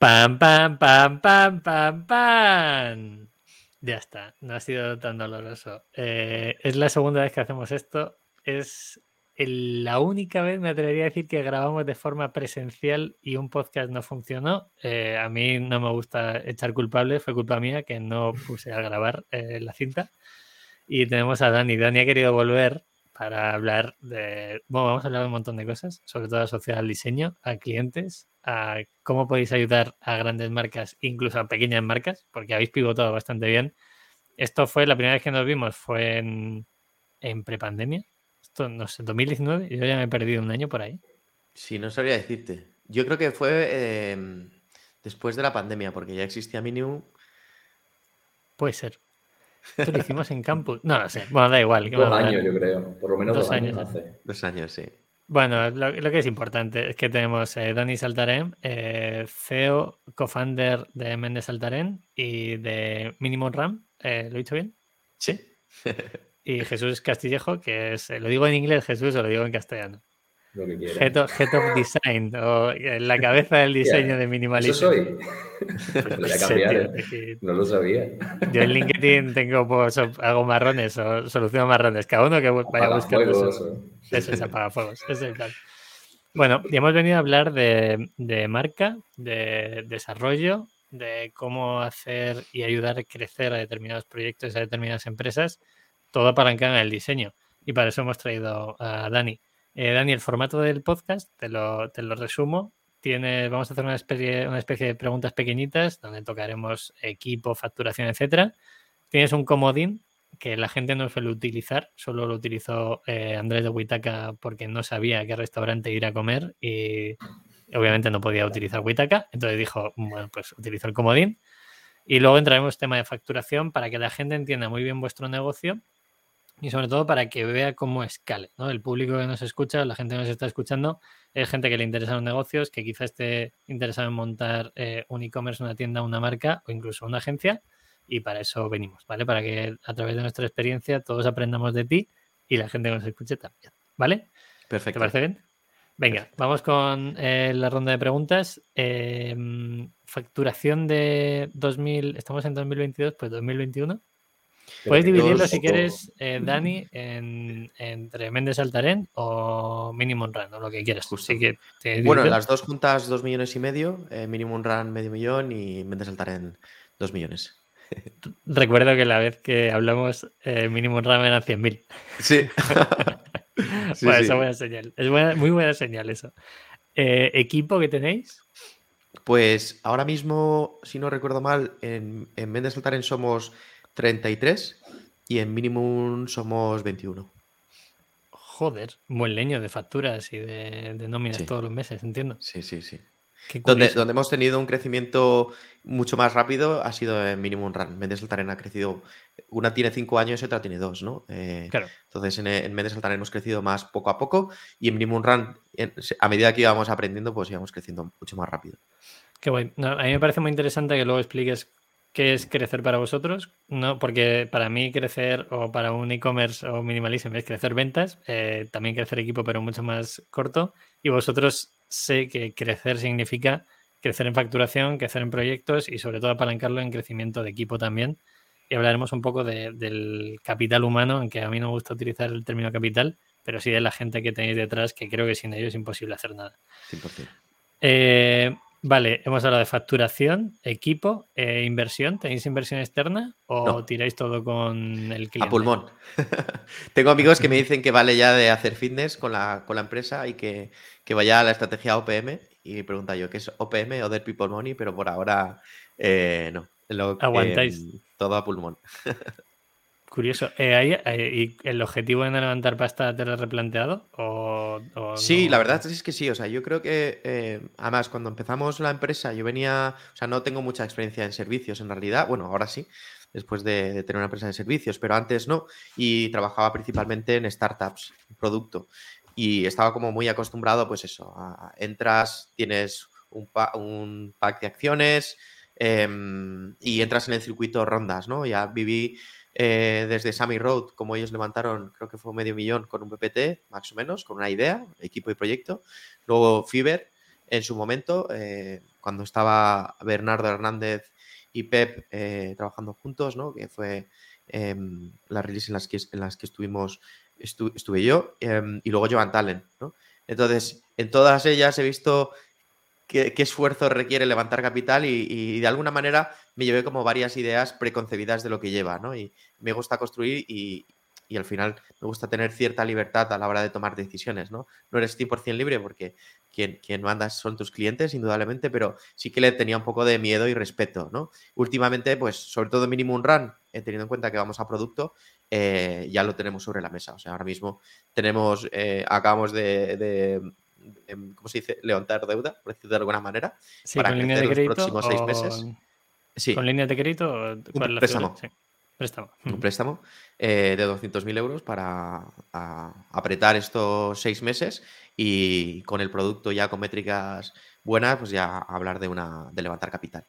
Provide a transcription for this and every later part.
Pam, pam, pam, pam, pam, pam. Ya está, no ha sido tan doloroso. Eh, es la segunda vez que hacemos esto. Es la única vez, me atrevería a decir, que grabamos de forma presencial y un podcast no funcionó. Eh, a mí no me gusta echar culpables, fue culpa mía que no puse a grabar eh, la cinta. Y tenemos a Dani. Dani ha querido volver para hablar de. Bueno, vamos a hablar de un montón de cosas, sobre todo asociadas al diseño, a clientes, a cómo podéis ayudar a grandes marcas, incluso a pequeñas marcas, porque habéis pivotado bastante bien. Esto fue la primera vez que nos vimos, fue en, en prepandemia. Esto, no sé, 2019. Yo ya me he perdido un año por ahí. Sí, no sabría decirte. Yo creo que fue em, después de la pandemia, porque ya existía Minimum. Puede ser. Esto lo hicimos en campus. No lo sé. Bueno, da igual. Dos años, yo creo. Por lo menos dos, años. Dos años, sí. Bueno, lo, que es importante es que tenemos eh, Dani Saltarén, eh, CEO, co-founder de Mendes Saltarén y de Minimum Ram. Eh, ¿Lo he dicho bien? Sí. y Jesús Castillejo, que es, lo digo en inglés Jesús o lo digo en castellano. Lo que head, of, head, of, Design, o la cabeza del diseño de minimalismo. Eso soy. cambiar, no lo sabía. Yo en LinkedIn tengo pues, hago marrones o soluciono marrones. Cada uno que vaya a buscar eso. Eso es apagafuegos. Es tal. Bueno, y hemos venido a hablar de, de marca, de desarrollo, de cómo hacer y ayudar a crecer a determinados proyectos, a determinadas empresas todo apalanca en el diseño. Y para eso hemos traído a Dani. Eh, Dani, el formato del podcast, te lo, te lo resumo. Tiene, vamos a hacer una especie, de preguntas pequeñitas donde tocaremos equipo, facturación, etcétera. Tienes un comodín que la gente no suele utilizar, solo lo utilizó eh, Andrés de Huitaca porque no sabía qué restaurante ir a comer y obviamente no podía utilizar Huitaca, entonces dijo, bueno, pues utilizo el comodín. Y luego entraremos tema de facturación para que la gente entienda muy bien vuestro negocio y sobre todo para que vea cómo escale. ¿no? El público que nos escucha, la gente que nos está escuchando, es gente que le interesan los negocios, que quizá esté interesado en montar eh, un e-commerce, una tienda, una marca o incluso una agencia. Y para eso venimos, ¿vale? Para que a través de nuestra experiencia todos aprendamos de ti y la gente que nos escuche también, ¿vale? Perfecto. ¿Te parece bien? Venga, vamos con eh, la ronda de preguntas. Em, facturación de 2000, estamos en 2022, pues 2021. Puedes dividirlo si quieres, eh, Dani, en, entre Méndez Altarén o Minimum Run, o lo que quieras. que bueno, las dos juntas dos millones y medio, eh, Minimum Run medio millón y Méndez Altarén dos millones. Recuerdo que la vez que hablamos, eh, Minimum Run era 100.000. Sí. sí, bueno, es buena señal. Es muy buena señal eso. Eh, ¿Equipo que tenéis? Pues ahora mismo, si no recuerdo mal, en, en Méndez Altarén somos 33 y en minimum somos 21. Joder, buen leño de facturas y de, nóminas todos los meses, entiendo. Sí, sí, sí. Donde, donde, hemos tenido un crecimiento mucho más rápido ha sido en Minimum Run. Mendes Altarena ha crecido, una tiene cinco años y otra tiene dos, ¿no? Eh, claro. Entonces en, en Mendes Altarena hemos crecido más poco a poco y en Minimum Run, a medida que íbamos aprendiendo, pues íbamos creciendo mucho más rápido. Qué bueno. a mí me parece muy interesante que luego expliques ¿Qué es crecer para vosotros? No, porque para mí crecer o para un e-commerce o minimalism es crecer ventas, eh, también crecer equipo, pero mucho más corto. Y vosotros sé que crecer significa crecer en facturación, crecer en proyectos y sobre todo apalancarlo en crecimiento de equipo también. Y hablaremos un poco del capital humano, aunque a mí no me gusta utilizar el término capital, pero sí de la gente que tenéis detrás, que creo que sin ellos es imposible hacer nada. 100%. Eh, Vale, hemos hablado de facturación, equipo, eh, inversión. ¿Tenéis inversión externa o tiráis todo con el cliente? A pulmón. Tengo amigos que me dicen que vale ya de hacer fitness con la, con la empresa y que, vaya a la estrategia OPM. Y pregunta yo, ¿qué es OPM o Dead People Money? Pero por ahora eh, no. Aguantáis. todo a pulmón. Curioso. Eh, eh, ¿Y el objetivo de levantar pasta te lo has replanteado? ¿O, sí, la verdad es que sí. O sea, yo creo que, eh, además, cuando empezamos la empresa, yo venía, o sea, no tengo mucha experiencia en servicios en realidad. Bueno, ahora sí, después de, tener una empresa de servicios, pero antes no. Y trabajaba principalmente en startups, producto. Y estaba como muy acostumbrado, pues eso, entras, tienes un, un pack de acciones em, y entras en el circuito rondas, ¿no? Ya viví eh, desde Sammy Road, como ellos levantaron, creo que fue medio millón con un PPT, más o menos, con una idea, equipo y proyecto. Luego Fiverr, en su momento, eh, cuando estaba Bernardo Hernández y Pep eh, trabajando juntos, ¿no? Que fue em, la release en las que, en las que estuvimos, estuve yo, em, y luego Joan Talent, ¿no? Entonces, en todas ellas he visto qué, esfuerzo requiere levantar capital y, de alguna manera me llevé como varias ideas preconcebidas de lo que lleva, ¿no? Y me gusta construir y, y al final me gusta tener cierta libertad a la hora de tomar decisiones, ¿no? No eres 100% libre porque quien, quien mandas son tus clientes, indudablemente, pero sí que le tenía un poco de miedo y respeto, ¿no? Últimamente, pues, sobre todo Minimum Run, eh, teniendo en cuenta que vamos a producto, eh, ya lo tenemos sobre la mesa. O sea, ahora mismo tenemos, eh, acabamos de, ¿cómo se dice? Levantar deuda, por decirlo de alguna manera, para línea de crédito los próximos seis meses. Sí. ¿Con línea de crédito? Un préstamo. Préstamo. Un préstamo eh, de 200.000 euros para apretar estos seis meses y con el producto ya con métricas buenas, pues ya hablar de una de levantar capital.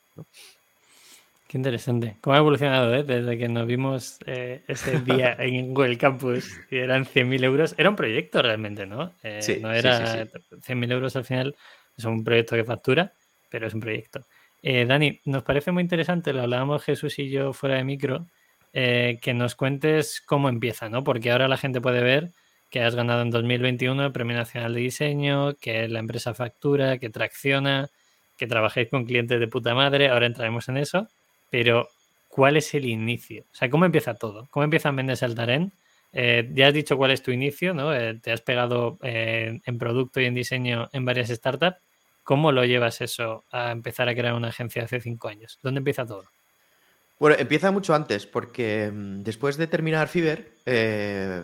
Qué interesante. ¿Cómo ha evolucionado eh? desde que nos vimos eh, ese día en Google Campus y eran 100.000 euros? Era un proyecto realmente, ¿no? sí, no era 100.000 euros al final, es un proyecto que factura, pero es un proyecto. Dani, nos parece muy interesante, lo hablábamos Jesús y yo fuera de micro, eh, que nos cuentes cómo empieza, ¿no? Porque ahora la gente puede ver que has ganado en 2021 el Premio Nacional de Diseño, que la empresa factura, que tracciona, que trabajéis con clientes de puta madre, ahora entraremos en eso, pero ¿cuál es el inicio? O sea, ¿cómo empieza todo? ¿Cómo empieza Mendes Altarén? Eh, ya has dicho cuál es tu inicio, ¿no? Eh, te has pegado en producto y en diseño en varias startups. ¿Cómo lo llevas eso a empezar a crear una agencia hace cinco años? ¿Dónde empieza todo? Bueno, empieza mucho antes, porque mm, después de terminar Fiverr, eh,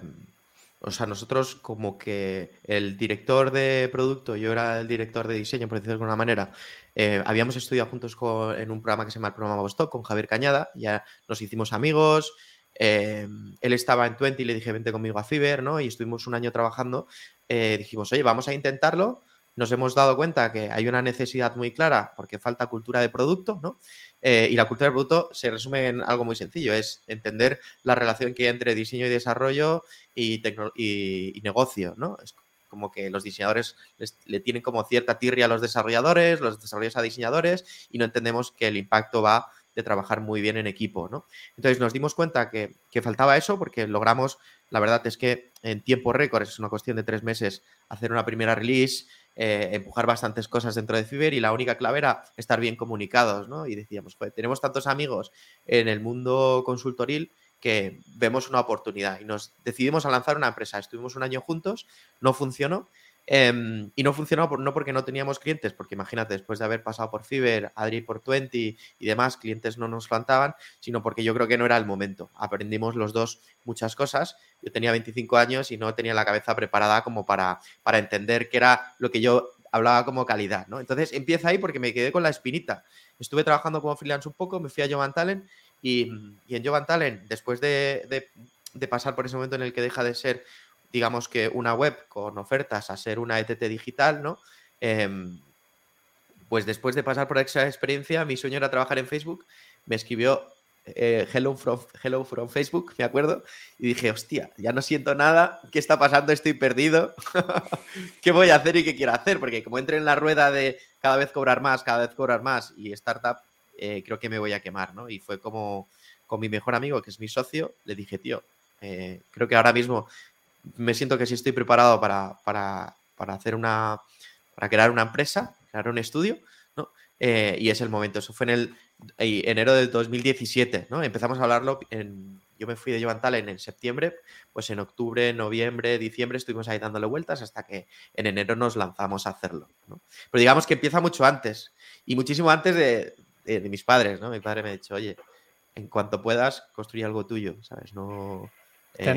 o sea, nosotros como que el director de producto, yo era el director de diseño, por decirlo de alguna manera, eh, habíamos estudiado juntos en un programa que se llama el programa Vostok con Javier Cañada, ya nos hicimos amigos, eh, él estaba en Twenty y le dije, vente conmigo a Fiverr, ¿no? Y estuvimos un año trabajando, dijimos, oye, vamos a intentarlo, nos hemos dado cuenta que hay una necesidad muy clara porque falta cultura de producto, ¿no? Eh, y la cultura del producto se resume en algo muy sencillo, es entender la relación que hay entre diseño y desarrollo y, y, negocio, ¿no? Es como que los diseñadores le tienen como cierta tirria a los desarrolladores, los desarrolladores a diseñadores y no entendemos que el impacto va de trabajar muy bien en equipo, ¿no? Entonces nos dimos cuenta que, que faltaba eso porque logramos, la verdad es que en tiempo récord, es una cuestión de tres meses, hacer una primera release, eh, empujar bastantes cosas dentro de Fiverr y la única clave era estar bien comunicados, ¿no? Y decíamos, pues tenemos tantos amigos en el mundo consultoril que vemos una oportunidad y nos decidimos a lanzar una empresa. Estuvimos un año juntos, no funcionó Em, y no funcionó no porque no teníamos clientes, porque imagínate, después de haber pasado por Fiverr, Adri por Twenty y demás, clientes no nos faltaban, sino porque yo creo que no era el momento. Aprendimos los dos muchas cosas. Yo tenía 25 años y no tenía la cabeza preparada como para, para entender qué era lo que yo hablaba como calidad, ¿no? Entonces empieza ahí porque me quedé con la espinita. Estuve trabajando como freelance un poco, me fui a Jovan Talent y, en Jovan Talent, después de, de pasar por ese momento en el que deja de ser digamos que una web con ofertas a ser una ETT digital, ¿no? Em, pues después de pasar por esa experiencia, mi sueño era trabajar en Facebook, me escribió eh, hello, from, hello from Facebook, me acuerdo, y dije, hostia, ya no siento nada, ¿qué está pasando? Estoy perdido, ¿qué voy a hacer y qué quiero hacer? Porque como entré en la rueda de cada vez cobrar más, cada vez cobrar más y startup, eh, creo que me voy a quemar, ¿no? Y fue como con mi mejor amigo, que es mi socio, le dije, tío, eh, creo que ahora mismo me siento que sí estoy preparado para, hacer una, para crear una empresa, crear un estudio, ¿no? Eh, y es el momento. Eso fue en el enero del 2017, ¿no? Empezamos a hablarlo en, yo me fui de Jovan en septiembre, pues en octubre, noviembre, diciembre estuvimos ahí dándole vueltas hasta que en enero nos lanzamos a hacerlo, ¿no? Pero digamos que empieza mucho antes y muchísimo antes de, de mis padres, ¿no? Mi padre me ha dicho, oye, en cuanto puedas, construye algo tuyo, ¿sabes? No,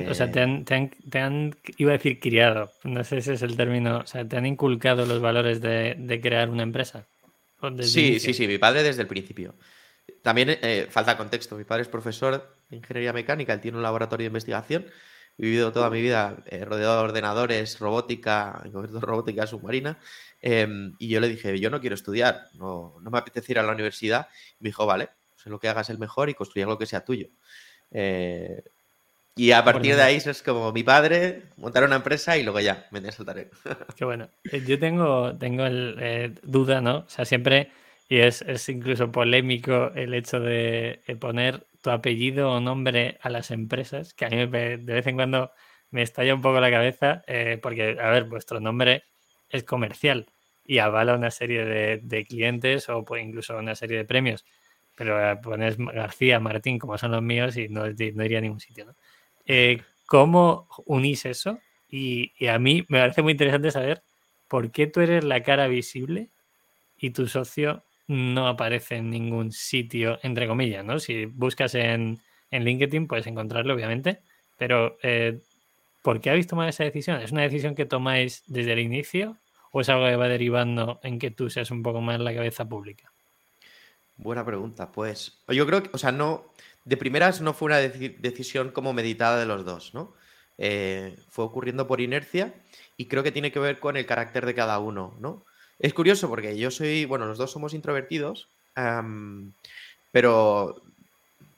o sea, te han, iba a decir criado, no sé si es el término, o sea, te han inculcado los valores de, crear una empresa. Sí, sí, sí, mi padre desde el principio. También eh, falta contexto, mi padre es profesor de ingeniería mecánica, él tiene un laboratorio de investigación, he vivido toda mi vida eh, rodeado de ordenadores, robótica, en concreto robótica submarina, em, y yo le dije, yo no quiero estudiar, no, no me apetece ir a la universidad, y me dijo, vale, sé lo que hagas el mejor y construir algo que sea tuyo. Eh, y a partir de ahí es como mi padre, montar una empresa y luego ya, me saltaré. Qué bueno. Eh, yo tengo, tengo el, eh, duda, ¿no? O sea, siempre y es, incluso polémico el hecho de poner tu apellido o nombre a las empresas, que a mí de vez en cuando me estalla un poco la cabeza, eh, porque, a ver, vuestro nombre es comercial y avala una serie de, clientes o pues, incluso una serie de premios, pero eh, pones García, Martín, como son los míos, y no, iría a ningún sitio. Eh, ¿Cómo unís eso? Y, a mí me parece muy interesante saber por qué tú eres la cara visible y tu socio no aparece en ningún sitio, entre comillas, ¿no? Si buscas en, en LinkedIn puedes encontrarlo, obviamente, pero eh, ¿por qué habéis tomado esa decisión? ¿Es una decisión que tomáis desde el inicio o es algo que va derivando en que tú seas un poco más la cabeza pública? Buena pregunta, pues yo creo que, o sea, no, de primeras no fue una decisión como meditada de los dos, ¿no? Eh, fue ocurriendo por inercia y creo que tiene que ver con el carácter de cada uno, ¿no? Es curioso porque yo soy, bueno, los dos somos introvertidos, pero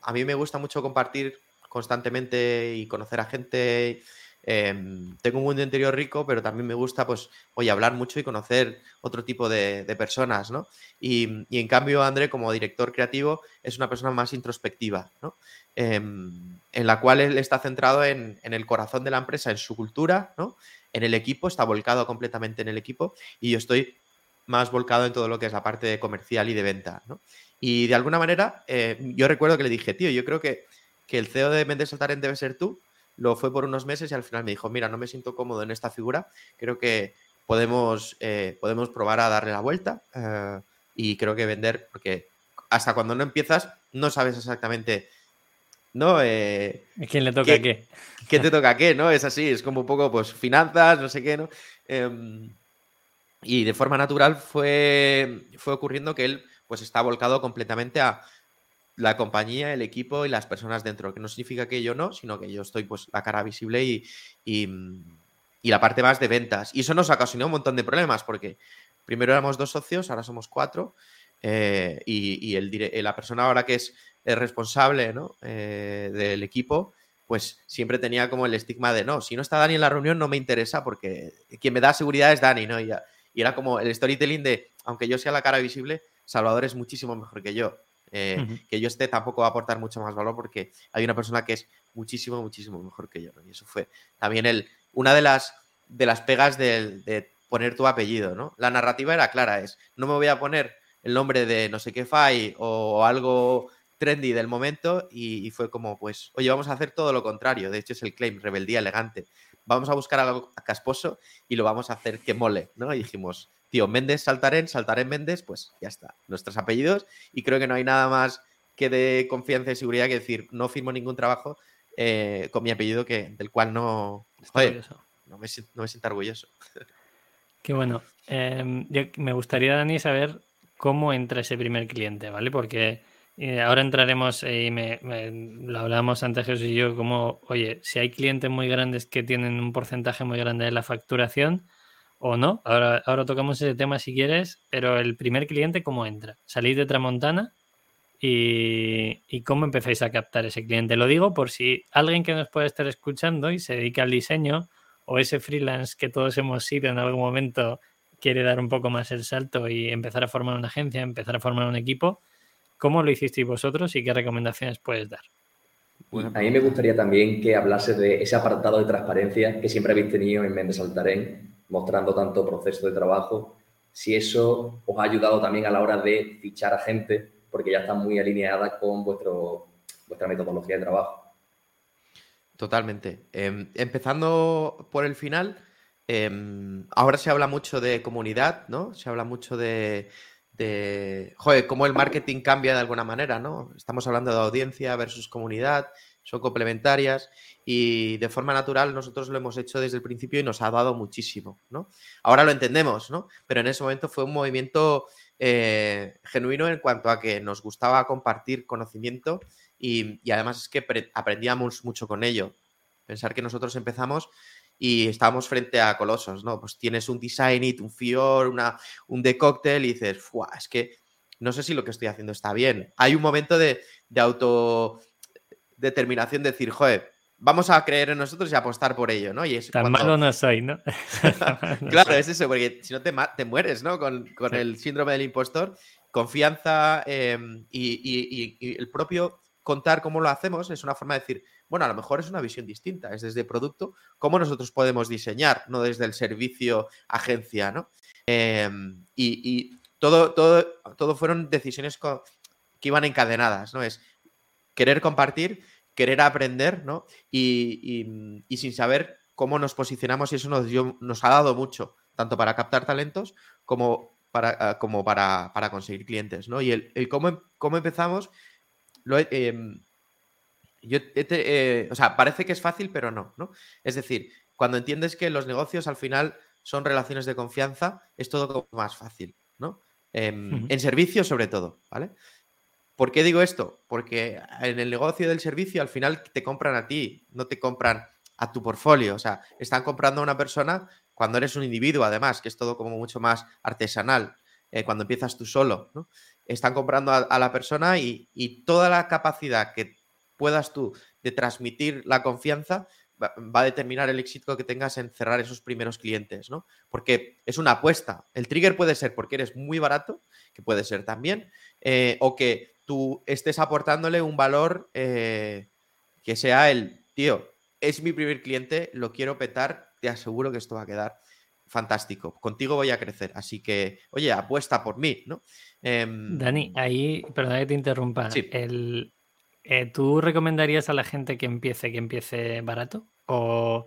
a mí me gusta mucho compartir constantemente y conocer a gente. Em, tengo un mundo interior rico, pero también me gusta, pues, oye, hablar mucho y conocer otro tipo de, personas, ¿no? Y, en cambio, André, como director creativo, es una persona más introspectiva, ¿no? Em, en la cual él está centrado en, el corazón de la empresa, en su cultura, ¿no? En el equipo, está volcado completamente en el equipo y yo estoy más volcado en todo lo que es la parte comercial y de venta, ¿no? Y de alguna manera, eh, yo recuerdo que le dije, tío, yo creo que, que el CEO de Mendes Saltaren debe ser tú. Lo fue por unos meses y al final me dijo, mira, no me siento cómodo en esta figura, creo que podemos, eh, podemos probar a darle la vuelta eh, y creo que vender, porque hasta cuando no empiezas no sabes exactamente, ¿no? ¿Quién le toca qué? ¿Qué te toca qué, no? Es así, es como un poco, pues, finanzas, no sé qué, ¿no? Em, y de forma natural fue, fue ocurriendo que él pues está volcado completamente a la compañía, el equipo y las personas dentro, que no significa que yo no, sino que yo estoy pues la cara visible y, y, la parte más de ventas. Y eso nos ocasionó un montón de problemas porque primero éramos dos socios, ahora somos cuatro eh, y, el, la persona ahora que es el responsable ¿no? eh, del equipo, pues siempre tenía como el estigma de no, si no está Dani en la reunión no me interesa porque quien me da seguridad es Dani, ¿no? Y y era como el storytelling de, aunque yo sea la cara visible, Salvador es muchísimo mejor que yo. Eh, que yo esté tampoco va a aportar mucho más valor porque hay una persona que es muchísimo, muchísimo mejor que yo. Y eso fue también el, una de las, de las pegas de, poner tu apellido, ¿no? La narrativa era clara, es, no me voy a poner el nombre de no sé qué FAI o algo trendy del momento y, y, fue como, pues, oye, vamos a hacer todo lo contrario. De hecho, es el claim, rebeldía elegante vamos a buscar algo casposo y lo vamos a hacer que mole, ¿no? Y dijimos, tío, Méndez, Saltarén, Saltarén, Méndez, pues ya está, nuestros apellidos y creo que no hay nada más que de confianza y seguridad que decir, no firmo ningún trabajo eh, con mi apellido que, del cual no, no me, no me siento orgulloso. Qué bueno. Em, me gustaría, Dani, saber cómo entra ese primer cliente, ¿vale? Porque ahora entraremos y me, lo hablamos antes Jesús y yo, como, oye, si hay clientes muy grandes que tienen un porcentaje muy grande de la facturación o no, ahora, ahora tocamos ese tema si quieres, pero el primer cliente, ¿cómo entra? Salís de Tramontana y, y cómo empezáis a captar ese cliente. Lo digo por si alguien que nos puede estar escuchando y se dedica al diseño o ese freelance que todos hemos sido en algún momento quiere dar un poco más el salto y empezar a formar una agencia, empezar a formar un equipo ¿Cómo lo hicisteis vosotros y qué recomendaciones puedes dar? a mí me gustaría también que hablase de ese apartado de transparencia que siempre habéis tenido en Mendes Altarén, mostrando tanto proceso de trabajo, si eso os ha ayudado también a la hora de fichar a gente, porque ya está muy alineada con vuestro, vuestra metodología de trabajo. Totalmente. Em, empezando por el final, em, ahora se habla mucho de comunidad, ¿no? Se habla mucho de, de, cómo el marketing cambia de alguna manera, ¿no? Estamos hablando de audiencia versus comunidad, son complementarias y de forma natural nosotros lo hemos hecho desde el principio y nos ha dado muchísimo, ¿no? Ahora lo entendemos, ¿no? Pero en ese momento fue un movimiento eh, genuino en cuanto a que nos gustaba compartir conocimiento y, además es que aprendíamos mucho con ello. Pensar que nosotros empezamos y estábamos frente a colosos, ¿no? Pues tienes un design it, un fior, una, un de cóctel y dices, es que no sé si lo que estoy haciendo está bien. Hay un momento de, de autodeterminación de decir, joder, vamos a creer en nosotros y apostar por ello, ¿no? Y es Tan malo no soy, ¿no? claro, es eso, porque si no te, te mueres, ¿no? Con, el síndrome del impostor, confianza em, y, el propio contar cómo lo hacemos es una forma de decir, bueno, a lo mejor es una visión distinta, es desde producto, cómo nosotros podemos diseñar, no desde el servicio agencia, ¿no? Em, y, todo, todo, todo fueron decisiones que iban encadenadas, ¿no? Es querer compartir, querer aprender, ¿no? Y, sin saber cómo nos posicionamos y eso nos, nos ha dado mucho, tanto para captar talentos como para, ah, como para, conseguir clientes, ¿no? Y el, cómo, cómo, empezamos, lo, em, yo, eh, o sea, parece que es fácil, pero no, ¿no? Es decir, cuando entiendes que los negocios al final son relaciones de confianza, es todo como más fácil, ¿no? Em, en servicio sobre todo, ¿vale? ¿Por qué digo esto? Porque en el negocio del servicio al final te compran a ti, no te compran a tu portfolio. O sea, están comprando a una persona cuando eres un individuo, además, que es todo como mucho más artesanal, eh, cuando empiezas tú solo. Están comprando a, la persona y, toda la capacidad que puedas tú de transmitir la confianza va, a determinar el éxito que tengas en cerrar esos primeros clientes, ¿no? Porque es una apuesta. El trigger puede ser porque eres muy barato, que puede ser también, eh, o que tú estés aportándole un valor eh, que sea el, tío, es mi primer cliente, lo quiero petar, te aseguro que esto va a quedar fantástico. Contigo voy a crecer. Así que, oye, apuesta por mí, ¿no? Em, Dani, ahí, perdona que te interrumpa. El, eh, ¿Tú recomendarías a la gente que empiece, que empiece barato? O,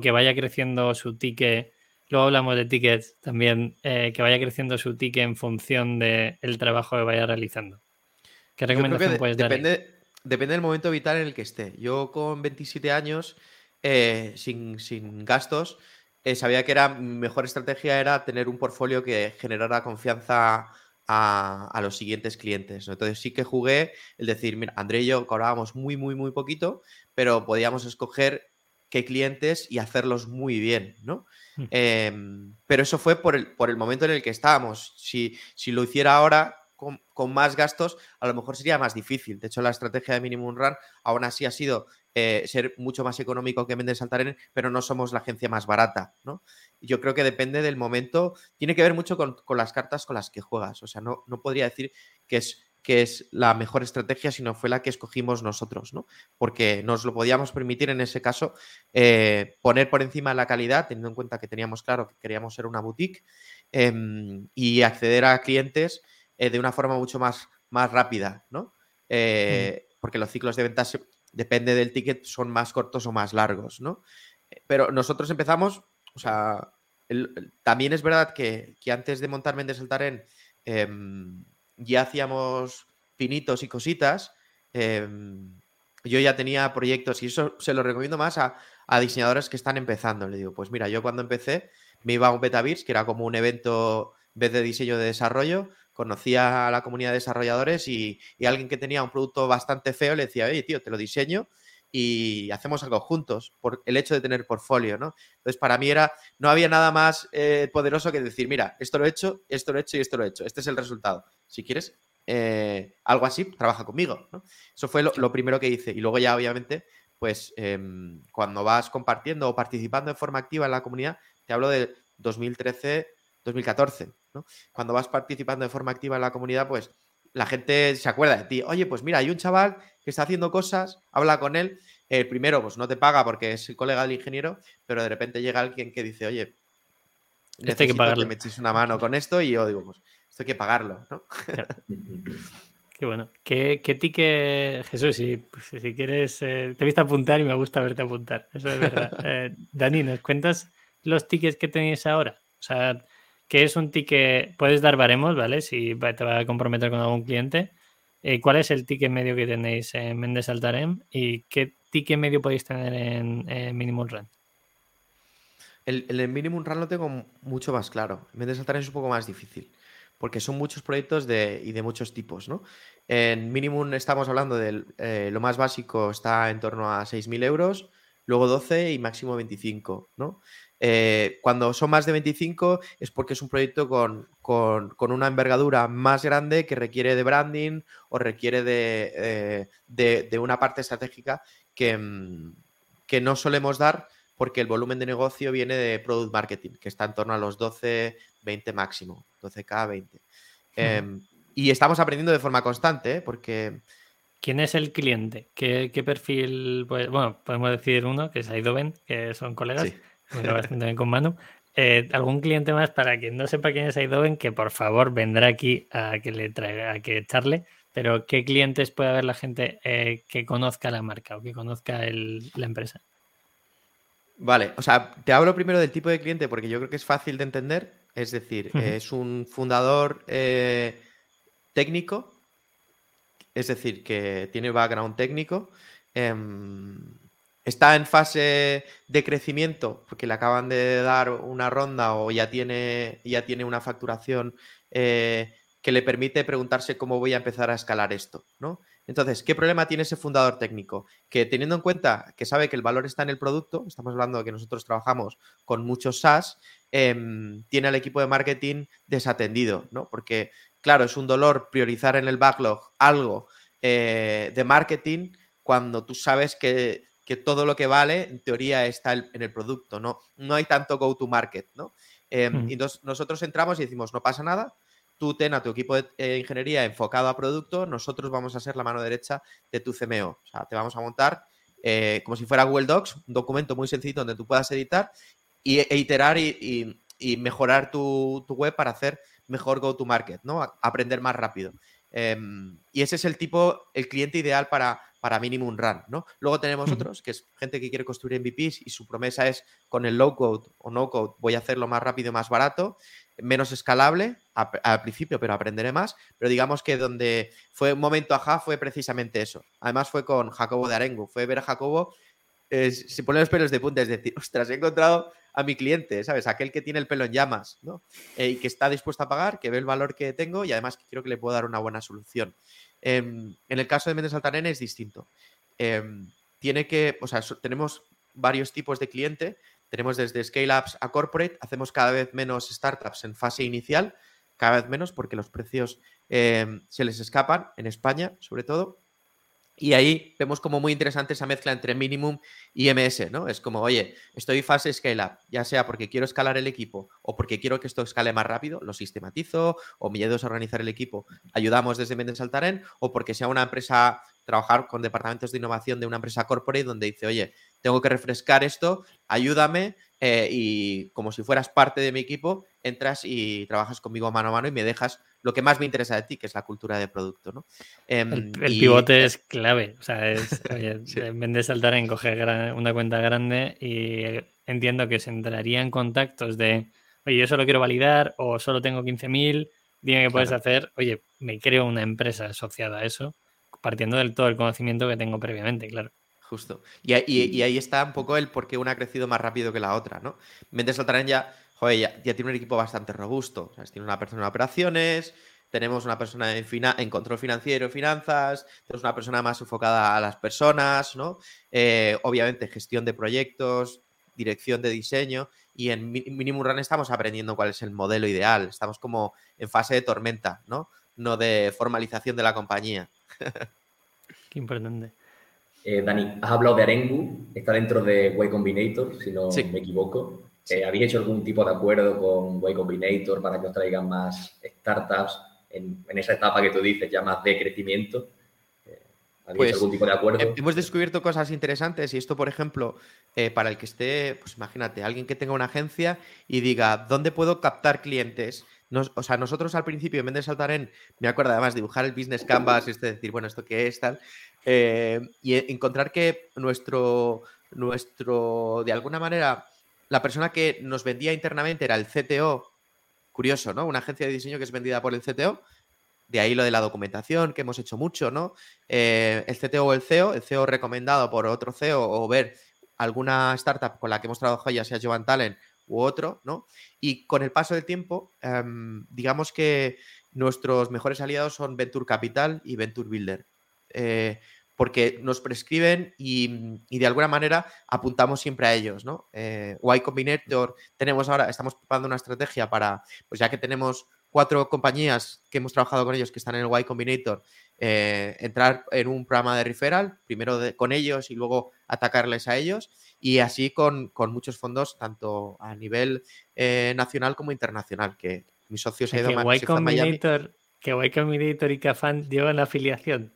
que vaya creciendo su ticket. Luego hablamos de tickets también, eh, que vaya creciendo su ticket en función del trabajo que vaya realizando. ¿Qué recomendación puedes depende, Depende del momento vital en el que esté. Yo con 27 años, eh, sin, gastos, eh, sabía que era mi mejor estrategia era tener un portfolio que generara confianza a, los siguientes clientes. Entonces sí que jugué el decir, mira, André y yo cobrábamos muy, muy, muy poquito, pero podíamos escoger qué clientes y hacerlos muy bien, ¿no? Hmm. Em, pero eso fue por el, por el momento en el que estábamos. Si, si lo hiciera ahora, con, más gastos, a lo mejor sería más difícil. De hecho, la estrategia de Minimum Run aún así ha sido eh, ser mucho más económico que Mendes Saltaren, pero no somos la agencia más barata, ¿no? Yo creo que depende del momento, tiene que ver mucho con, las cartas con las que juegas. O sea, no, no podría decir que es que es la mejor estrategia, sino fue la que escogimos nosotros, ¿no? Porque nos lo podíamos permitir en ese caso eh, poner por encima la calidad, teniendo en cuenta que teníamos claro que queríamos ser una boutique em, y acceder a clientes eh, de una forma mucho más, más rápida, ¿no? Eh, porque los ciclos de ventas, depende del ticket, son más cortos o más largos, ¿no? Pero nosotros empezamos, o sea, también es verdad que, antes de montar Mendes Altaren em, ya hacíamos pinitos y cositas. Em, yo ya tenía proyectos y eso se lo recomiendo más a, diseñadores que están empezando. Le digo, pues mira, yo cuando empecé me iba a un Betavirs, que era como un evento en vez de diseño de desarrollo, conocía a la comunidad de desarrolladores y, alguien que tenía un producto bastante feo le decía, oye, tío, te lo diseño y hacemos algo juntos por el hecho de tener portfolio, ¿no? Entonces, para mí era, no había nada más eh, poderoso que decir, mira, esto lo he hecho, esto lo he hecho y esto lo he hecho. Este es el resultado. Si quieres eh, algo así, trabaja conmigo, ¿no? Eso fue lo, primero que hice. Y luego ya, obviamente, pues em, cuando vas compartiendo o participando de forma activa en la comunidad, te hablo de 2013, 2014, cuando vas participando de forma activa en la comunidad, pues la gente se acuerda de ti. Oye, pues mira, hay un chaval que está haciendo cosas, habla con él. El primero, pues no te paga porque es el colega del ingeniero, pero de repente llega alguien que dice, oye, necesito que, que me echéis una mano con esto y yo digo, pues esto hay que pagarlo, ¿no? Qué bueno. ¿Qué, qué ticket, Jesús? Si, pues, si quieres, eh, te he visto apuntar y me gusta verte apuntar. Eso es verdad. Eh, Dani, ¿nos cuentas los tickets que tenéis ahora? O sea, ¿Qué es un ticket? Puedes dar baremos, ¿vale? Si te va a comprometer con algún cliente. Eh, ¿Cuál es el ticket medio que tenéis en Mendes Altarem y qué ticket medio podéis tener en, Minimum Run? El, el, Minimum Run lo tengo mucho más claro. Mendes Altarem es un poco más difícil porque son muchos proyectos de, y de muchos tipos, ¿no? En Minimum estamos hablando de eh, lo más básico está en torno a 6.000 euros, luego 12 y máximo 25, ¿no? Eh, cuando son más de 25 es porque es un proyecto con, una envergadura más grande que requiere de branding o requiere de, eh, una parte estratégica que, mm, que no solemos dar porque el volumen de negocio viene de product marketing, que está en torno a los 12, 20 máximo, 12K, 20. Em, y estamos aprendiendo de forma constante, ¿eh? porque... ¿Quién es el cliente? ¿Qué, perfil? Pues, bueno, podemos decir uno, que es Aidoven, que son colegas, también con Manu. Eh, ¿Algún cliente más para quien no sepa quién es Aidoven, que por favor vendrá aquí a que le traiga, a que echarle? Pero ¿qué clientes puede haber la gente eh, que conozca la marca o que conozca la empresa? Vale, o sea, te hablo primero del tipo de cliente porque yo creo que es fácil de entender. Es decir, es un fundador eh, técnico, es decir, que tiene background técnico, em, está en fase de crecimiento porque le acaban de dar una ronda o ya tiene, ya tiene una facturación eh, que le permite preguntarse cómo voy a empezar a escalar esto, ¿no? Entonces, ¿qué problema tiene ese fundador técnico? Que teniendo en cuenta que sabe que el valor está en el producto, estamos hablando de que nosotros trabajamos con muchos SaaS, em, tiene al equipo de marketing desatendido, ¿no? Porque, claro, es un dolor priorizar en el backlog algo eh, de marketing cuando tú sabes que, todo lo que vale, en teoría, está en el producto, ¿no? No hay tanto go to market, ¿no? Em, y nosotros entramos y decimos, no pasa nada, tú ten a tu equipo de eh, ingeniería enfocado a producto, nosotros vamos a ser la mano derecha de tu CMO. O sea, te vamos a montar eh, como si fuera Google Docs, un documento muy sencillo donde tú puedas editar y, e iterar y, mejorar tu, web para hacer mejor go-to-market, ¿no? aprender más rápido. Em, y ese es el tipo, el cliente ideal para, para Minimum Run, ¿no? Luego tenemos otros, que es gente que quiere construir MVPs y su promesa es con el low code o no code voy a hacerlo más rápido y más barato menos escalable al principio, pero aprenderé más. Pero digamos que donde fue un momento ajá fue precisamente eso. Además fue con Jacobo de Arengo. Fue ver a Jacobo, se pone los pelos de punta, es decir, ostras, he encontrado a mi cliente, ¿sabes? Aquel que tiene el pelo en llamas, ¿no? Eh, y que está dispuesto a pagar, que ve el valor que tengo y además que creo que le puedo dar una buena solución. Em, en el caso de Mendes Altarene es distinto. Em, tiene que, o sea, tenemos varios tipos de cliente tenemos desde scale-ups a corporate, hacemos cada vez menos startups en fase inicial, cada vez menos porque los precios eh, se les escapan, en España sobre todo. Y ahí vemos como muy interesante esa mezcla entre minimum y MS, ¿no? Es como, oye, estoy fase scale-up, ya sea porque quiero escalar el equipo o porque quiero que esto escale más rápido, lo sistematizo o me ayudo a organizar el equipo, ayudamos desde Mendes Altaren o porque sea una empresa, trabajar con departamentos de innovación de una empresa corporate donde dice, oye, tengo que refrescar esto, ayúdame eh, y como si fueras parte de mi equipo, entras y trabajas conmigo mano a mano y me dejas lo que más me interesa de ti, que es la cultura de producto. ¿no? el, em, pivote es clave. O sea, es, en vez de saltar en coger una cuenta grande y entiendo que se entraría en contactos de, oye, yo solo quiero validar o solo tengo 15.000, dime qué puedes hacer. Oye, me creo una empresa asociada a eso, partiendo del todo el conocimiento que tengo previamente, claro. Justo. Y, ahí está un poco el por qué una ha crecido más rápido que la otra, ¿no? Mendes Saltarán ya, joder, ya, tiene un equipo bastante robusto. Tiene una persona en operaciones, tenemos una persona en, en control financiero, finanzas, tenemos una persona más enfocada a las personas, ¿no? Eh, obviamente, gestión de proyectos, dirección de diseño. Y en Minimum Run estamos aprendiendo cuál es el modelo ideal. Estamos como en fase de tormenta, ¿no? No de formalización de la compañía. Qué importante. Eh, Dani, has hablado de Arengu, está dentro de Y Combinator, si no me equivoco. Eh, ¿Habéis hecho algún tipo de acuerdo con Y Combinator para que os traigan más startups en, esa etapa que tú dices, ya más de crecimiento? Eh, ¿Habéis pues, hecho algún tipo de acuerdo? Hemos descubierto cosas interesantes y esto, por ejemplo, para el que esté, pues imagínate, alguien que tenga una agencia y diga, ¿dónde puedo captar clientes? o sea, nosotros al principio, en vez de saltar en, me acuerdo además dibujar el business canvas, este decir, bueno, ¿esto qué es? Tal, eh, y encontrar que nuestro, nuestro, de alguna manera, la persona que nos vendía internamente era el CTO, curioso, ¿no? Una agencia de diseño que es vendida por el CTO, de ahí lo de la documentación, que hemos hecho mucho, ¿no? Eh, el CTO o el CEO, el CEO recomendado por otro CEO o ver alguna startup con la que hemos trabajado, ya sea Joan Talent u otro, ¿no? Y con el paso del tiempo, em, digamos que nuestros mejores aliados son Venture Capital y Venture Builder. Eh, porque nos prescriben y, de alguna manera apuntamos siempre a ellos, ¿no? Eh, y Combinator tenemos ahora, estamos preparando una estrategia para, pues ya que tenemos cuatro compañías que hemos trabajado con ellos que están en el Y Combinator, eh, entrar en un programa de referral, primero con ellos y luego atacarles a ellos, y así con, muchos fondos, tanto a nivel eh, nacional como internacional, que mis socios han ido a Combinator, Que Y Combinator y Cafan llevan afiliación.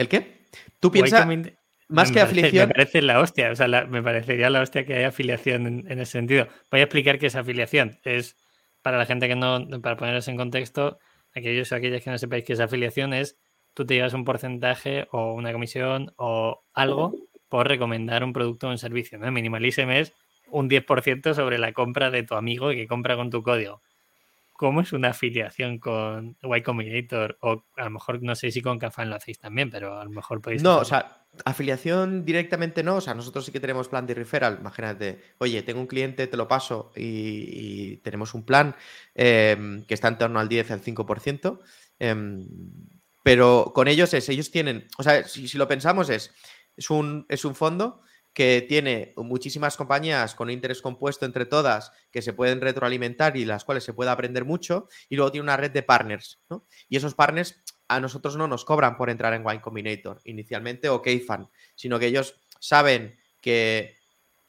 ¿El qué? Tú piensas... Más que afiliación. Me parece la hostia, o sea, me parecería la hostia que haya afiliación en, ese sentido. Voy a explicar qué es afiliación. Es para la gente que no, para poneros en contexto, aquellos o aquellas que no sepáis qué es afiliación, es tú te llevas un porcentaje o una comisión o algo por recomendar un producto o un servicio. ¿no? Minimalism es un 10% sobre la compra de tu amigo que compra con tu código. ¿Cómo es una afiliación con Y Combinator? O a lo mejor no sé si con Cafán lo hacéis también, pero a lo mejor podéis. No, o sea, afiliación directamente no. O sea, nosotros sí que tenemos plan de referral. Imagínate, oye, tengo un cliente, te lo paso y, tenemos un plan em, que está en torno al 10, al 5%. Em, pero con ellos es, ellos tienen, o sea, si, si lo pensamos es, es un, es un fondo que tiene muchísimas compañías con interés compuesto entre todas que se pueden retroalimentar y las cuales se puede aprender mucho, y luego tiene una red de partners, ¿no? Y esos partners a nosotros no nos cobran por entrar en Wine Combinator inicialmente o Kfan, sino que ellos saben que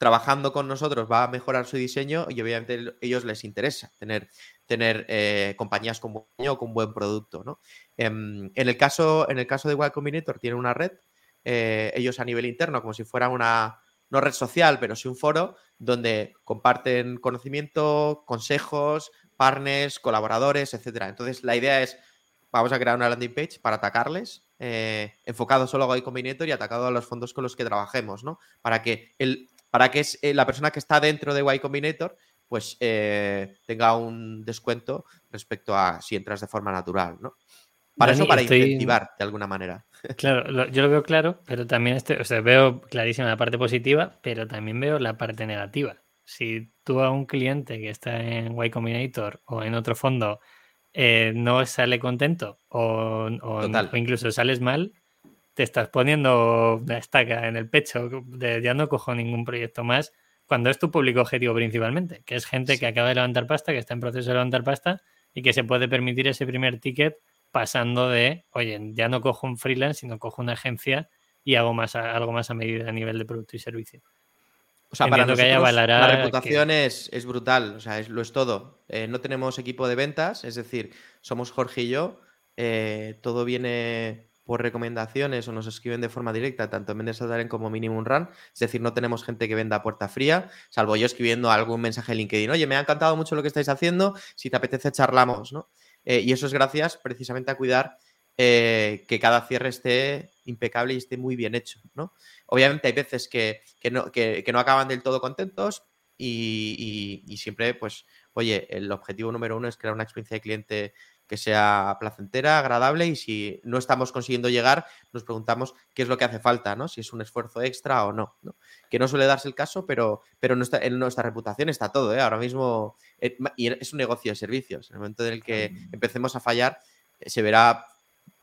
trabajando con nosotros va a mejorar su diseño y obviamente a ellos les interesa tener, tener eh, compañías con buen, con buen producto. ¿no? Em, en, el caso, en el caso de Wine Combinator tiene una red eh, ellos a nivel interno, como si fuera una, no red social, pero sí un foro donde comparten conocimiento, consejos, partners, colaboradores, etcétera. Entonces, la idea es, vamos a crear una landing page para atacarles, eh, enfocado solo a Y Combinator y atacado a los fondos con los que trabajemos, ¿no? Para que, el, para que es, eh, la persona que está dentro de Y Combinator pues tenga un descuento respecto a si entras de forma natural, ¿no? Para eso, para incentivar de alguna manera. Claro, yo lo veo claro, pero también este, o sea, veo clarísima la parte positiva, pero también veo la parte negativa. Si tú a un cliente que está en Y Combinator o en otro fondo eh, no sale contento o, incluso sales mal, te estás poniendo una estaca en el pecho de ya no cojo ningún proyecto más cuando es tu público objetivo principalmente, que es gente que acaba de levantar pasta, que está en proceso de levantar pasta y que se puede permitir ese primer ticket pasando de, oye, ya no cojo un freelance, sino cojo una agencia y hago más algo más a medida a nivel de producto y servicio. O sea, para nosotros la reputación es, brutal, o sea, es, lo es todo. Eh, no tenemos equipo de ventas, es decir, somos Jorge y yo, eh, todo viene por recomendaciones o nos escriben de forma directa, tanto en Vendes Saltaren como Minimum Run. Es decir, no tenemos gente que venda a puerta fría, salvo yo escribiendo algún mensaje en LinkedIn. Oye, me ha encantado mucho lo que estáis haciendo, si te apetece charlamos, ¿no? Eh, y eso es gracias precisamente a cuidar eh, que cada cierre esté impecable y esté muy bien hecho. ¿no? Obviamente hay veces que, no, no, acaban del todo contentos y, siempre, pues, oye, el objetivo número uno es crear una experiencia de cliente que sea placentera, agradable y si no estamos consiguiendo llegar, nos preguntamos qué es lo que hace falta, ¿no? Si es un esfuerzo extra o no, Que no suele darse el caso, pero, pero en nuestra reputación está todo, ¿eh? Ahora mismo eh, y es un negocio de servicios. En el momento en el que empecemos a fallar, eh, se verá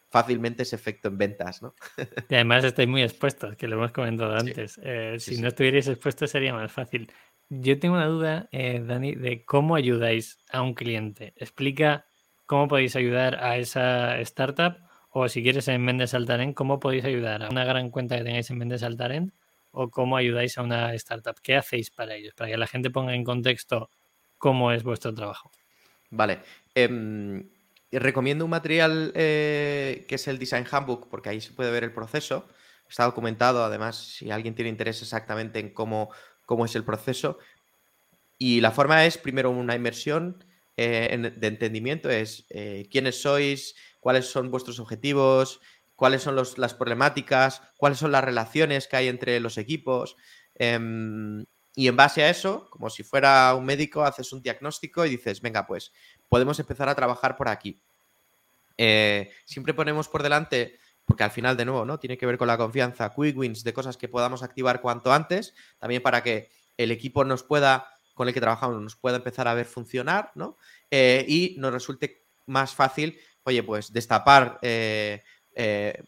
fácilmente ese efecto en ventas, ¿no? Y además estáis muy expuestos, que lo hemos comentado antes. si no estuvierais expuestos sería más fácil. Yo tengo una duda, Dani, de cómo ayudáis a un cliente. Explica cómo podéis ayudar a esa startup o si quieres en Mendes Altaren, cómo podéis ayudar a una gran cuenta que tengáis en Mendes Altaren o cómo ayudáis a una startup. ¿Qué hacéis para ellos? Para que la gente ponga en contexto cómo es vuestro trabajo. Vale. Em, recomiendo un material eh, que es el Design Handbook, porque ahí se puede ver el proceso. Está documentado, además, si alguien tiene interés exactamente en cómo, cómo es el proceso. Y la forma es, primero, una inmersión eh, de entendimiento es eh, quiénes sois, cuáles son vuestros objetivos, cuáles son las problemáticas, cuáles son las relaciones que hay entre los equipos. Em, y en base a eso, como si fuera un médico, haces un diagnóstico y dices, venga, pues podemos empezar a trabajar por aquí. Eh, siempre ponemos por delante, porque al final, de nuevo, ¿no? Tiene que ver con la confianza, quick wins de cosas que podamos activar cuanto antes, también para que el equipo nos pueda con el que trabajamos nos pueda empezar a ver funcionar, ¿no? Eh, y nos resulte más fácil, oye, pues destapar eh, eh,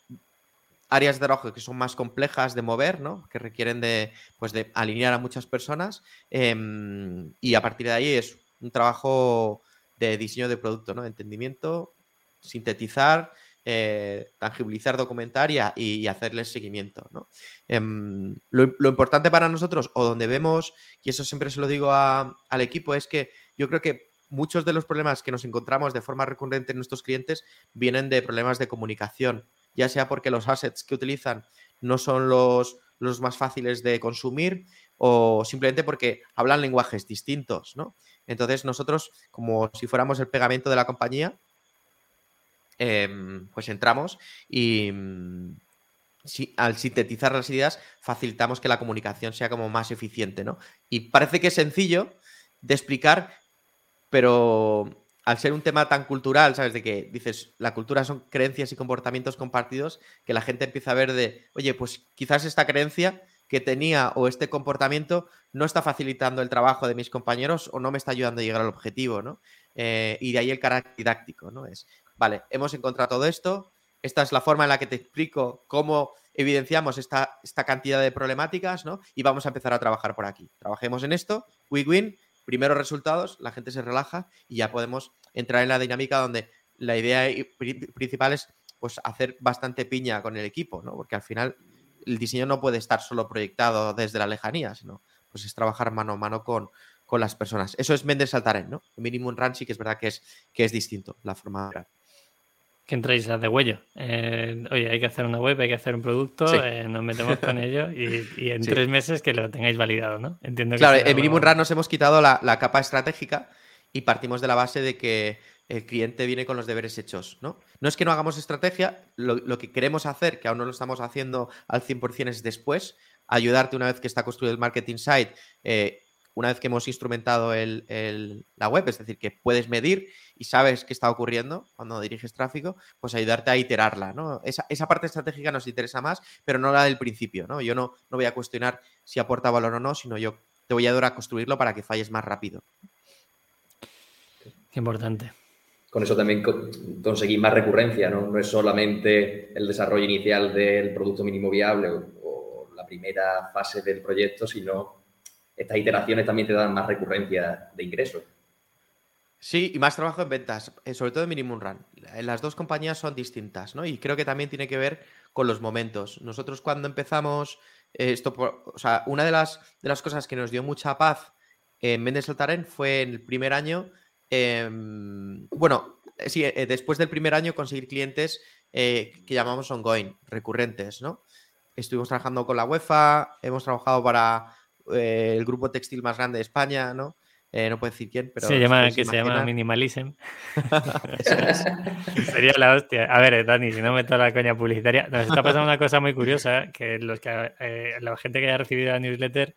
áreas de trabajo que son más complejas de mover, ¿no? Que requieren de, pues de alinear a muchas personas. Em, y a partir de ahí es un trabajo de diseño de producto, ¿no? Entendimiento, sintetizar, eh, tangibilizar, documentar y, hacerles seguimiento. ¿no? Em, lo, importante para nosotros, o donde vemos, y eso siempre se lo digo al equipo, es que yo creo que muchos de los problemas que nos encontramos de forma recurrente en nuestros clientes vienen de problemas de comunicación, ya sea porque los assets que utilizan no son los, los más fáciles de consumir o simplemente porque hablan lenguajes distintos, ¿no? Entonces nosotros, como si fuéramos el pegamento de la compañía, Em, pues entramos y mm, al sintetizar las ideas facilitamos que la comunicación sea como más eficiente, ¿no? Y parece que es sencillo de explicar, pero al ser un tema tan cultural, ¿sabes? De que dices, la cultura son creencias y comportamientos compartidos, que la gente empieza a ver de, oye, pues quizás esta creencia que tenía o este comportamiento no está facilitando el trabajo de mis compañeros o no me está ayudando a llegar al objetivo, ¿no? Eh, y de ahí el carácter didáctico, ¿no? Es, vale, hemos encontrado todo esto, esta es la forma en la que te explico cómo evidenciamos esta, esta cantidad de problemáticas, ¿no? Y vamos a empezar a trabajar por aquí. Trabajemos en esto, win-win, primeros resultados, la gente se relaja y ya podemos entrar en la dinámica donde la idea principal es pues hacer bastante piña con el equipo, ¿no? Porque al final el diseño no puede estar solo proyectado desde la lejanía, sino pues es trabajar mano a mano con, con las personas. Eso es Mendes Saltaren, ¿no? El Minimum Run sí que es verdad que es, que es distinto la forma de que entréis a de huello. Eh, oye, hay que hacer una web, hay que hacer un producto, eh, nos metemos con ello y, en tres meses que lo tengáis validado, ¿no? Entiendo que Claro, en Minimum Run nos hemos quitado la, capa estratégica y partimos de la base de que el cliente viene con los deberes hechos, ¿no? No es que no hagamos estrategia, lo, que queremos hacer, que aún no lo estamos haciendo al 100% es después, ayudarte una vez que está construido el marketing site, eh, una vez que hemos instrumentado la web, es decir, que puedes medir y sabes qué está ocurriendo cuando diriges tráfico, pues ayudarte a iterarla, ¿no? Esa, parte estratégica nos interesa más, pero no la del principio, ¿no? Yo no, no voy a cuestionar si aporta valor o no, sino yo te voy a ayudar a construirlo para que falles más rápido. Qué importante. Con eso también conseguir más recurrencia, ¿no? No es solamente el desarrollo inicial del producto mínimo viable o la primera fase del proyecto, sino estas iteraciones también te dan más recurrencia de ingresos. Sí, y más trabajo en ventas, eh, sobre todo en Minimum Run. Las dos compañías son distintas, ¿no? Y creo que también tiene que ver con los momentos. Nosotros cuando empezamos eh, esto, o sea, una de las, de las cosas que nos dio mucha paz en Mendes Altaren fue en el primer año, em, bueno, eh, sí, después del primer año conseguir clientes que llamamos ongoing, recurrentes, ¿no? Estuvimos trabajando con la UEFA, hemos trabajado para eh, el grupo textil más grande de España, ¿no? Eh, no puedo decir quién, pero. Se llama, que se llama Minimalism. Sería la hostia. A ver, Dani, si no meto la coña publicitaria, nos está pasando una cosa muy curiosa, que los que eh, la gente que haya recibido la newsletter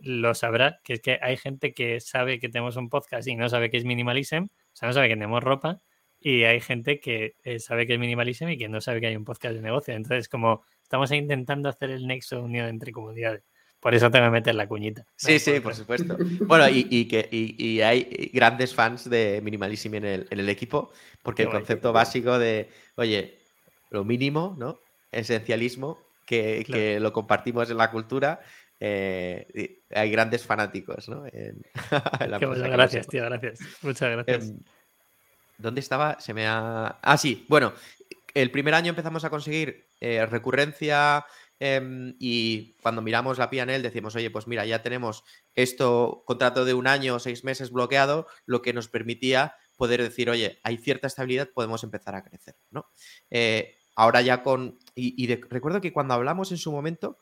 lo sabrá, que es que hay gente que sabe que tenemos un podcast y no sabe que es Minimalism, o sea, no sabe que tenemos ropa, y hay gente que sabe que es Minimalism y que no sabe que hay un podcast de negocio. Entonces, como estamos intentando hacer el nexo unión entre comunidades. Por eso te voy a meter la cuñita. Sí, sí, por supuesto. Bueno, y, que y, hay grandes fans de Minimalism en el, en el equipo, porque el concepto básico de, oye, lo mínimo, ¿no? Esencialismo, que, lo compartimos en la cultura. Eh, hay grandes fanáticos, ¿no? gracias, tío, gracias. Muchas gracias. Em, ¿Dónde estaba? Se me ha. Ah, sí, bueno, el primer año empezamos a conseguir eh, recurrencia Em, y cuando miramos la PNL decimos, oye, pues mira, ya tenemos esto, contrato de un año o seis meses bloqueado, lo que nos permitía poder decir, oye, hay cierta estabilidad, podemos empezar a crecer, ¿no? Eh, ahora ya con... Y, recuerdo que cuando hablamos en su momento,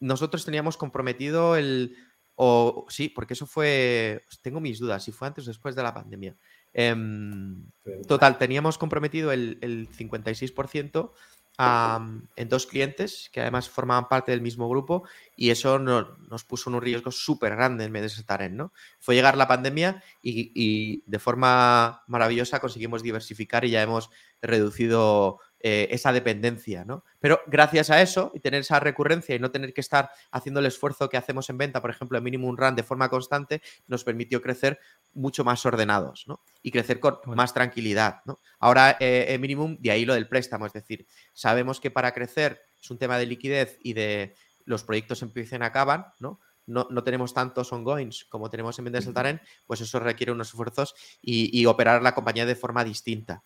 nosotros teníamos comprometido el... O sí, porque eso fue... Tengo mis dudas, si fue antes o después de la pandemia. Em, total, teníamos comprometido el, el 56% en dos clientes que además formaban parte del mismo grupo y eso nos puso un riesgo súper grande en Medesataren, ¿no? Fue llegar la pandemia y, de forma maravillosa conseguimos diversificar y ya hemos reducido eh, esa dependencia, ¿no? Pero gracias a eso y tener esa recurrencia y no tener que estar haciendo el esfuerzo que hacemos en venta, por ejemplo, en Minimum Run de forma constante, nos permitió crecer mucho más ordenados, ¿no? Y crecer con más tranquilidad, ¿no? Ahora eh, en Minimum, de ahí lo del préstamo, es decir, sabemos que para crecer es un tema de liquidez y de los proyectos empiecen acaban, ¿no? no, tenemos tantos ongoings como tenemos en Mendes Altaren, pues eso requiere unos esfuerzos y, operar la compañía de forma distinta.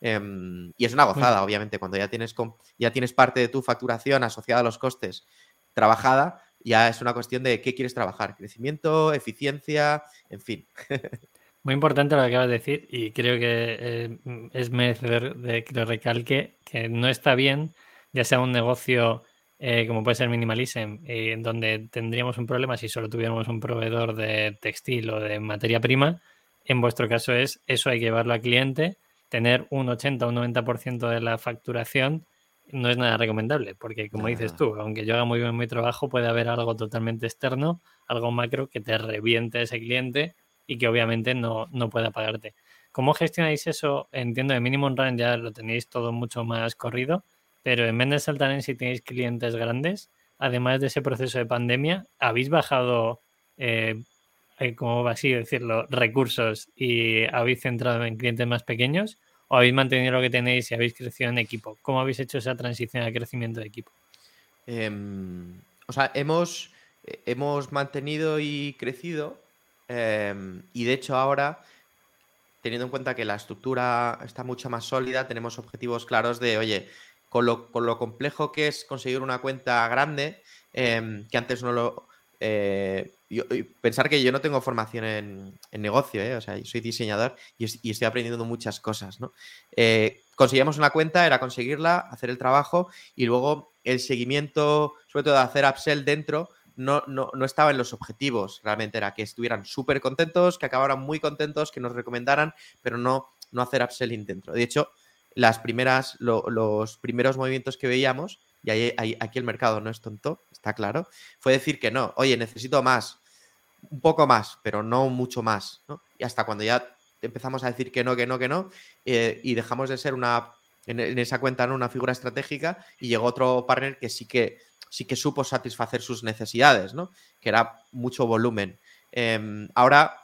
Em, y es una gozada, obviamente, cuando ya tienes, ya tienes parte de tu facturación asociada a los costes trabajada, ya es una cuestión de qué quieres trabajar, crecimiento, eficiencia, en fin. Muy importante lo que acabas de decir y creo que eh, es merecedor de que lo recalque, que no está bien, ya sea un negocio eh, como puede ser Minimalism, eh, en donde tendríamos un problema si solo tuviéramos un proveedor de textil o de materia prima. En vuestro caso es eso hay que llevarlo al cliente, tener un 80 o un 90% de la facturación no es nada recomendable, porque como dices tú, aunque yo haga muy bien mi trabajo, puede haber algo totalmente externo, algo macro que te reviente ese cliente y que obviamente no, no pueda pagarte. ¿Cómo gestionáis eso? Entiendo de Minimum Run ya lo tenéis todo mucho más corrido, pero en Mendes Saltaren, si tenéis clientes grandes, además de ese proceso de pandemia, ¿habéis bajado, eh, eh, como así decirlo, recursos y habéis centrado en clientes más pequeños? ¿O habéis mantenido lo que tenéis y habéis crecido en equipo? ¿Cómo habéis hecho esa transición al crecimiento de equipo? Em, o sea, hemos, hemos mantenido y crecido. Em, y de hecho ahora teniendo en cuenta que la estructura está mucho más sólida, tenemos objetivos claros de, oye, con lo, complejo que es conseguir una cuenta grande, em, que antes no lo... Eh, pensar que yo no tengo formación en, negocio, ¿eh? o sea, soy diseñador y, estoy aprendiendo muchas cosas, ¿no? Eh, conseguíamos una cuenta, era conseguirla, hacer el trabajo y luego el seguimiento, sobre todo de hacer upsell dentro, no, no, no, estaba en los objetivos, realmente era que estuvieran súper contentos, que acabaran muy contentos, que nos recomendaran, pero no, no hacer upselling dentro. De hecho, las primeras, los primeros movimientos que veíamos, y ahí, aquí el mercado no es tonto, está claro, fue decir que no, oye, necesito más, un poco más, pero no mucho más. Y hasta cuando ya empezamos a decir que no, que no, que no, eh, y dejamos de ser una, en, esa cuenta, ¿no? una figura estratégica, y llegó otro partner que sí que, sí que supo satisfacer sus necesidades, ¿no? Que era mucho volumen. Em, ahora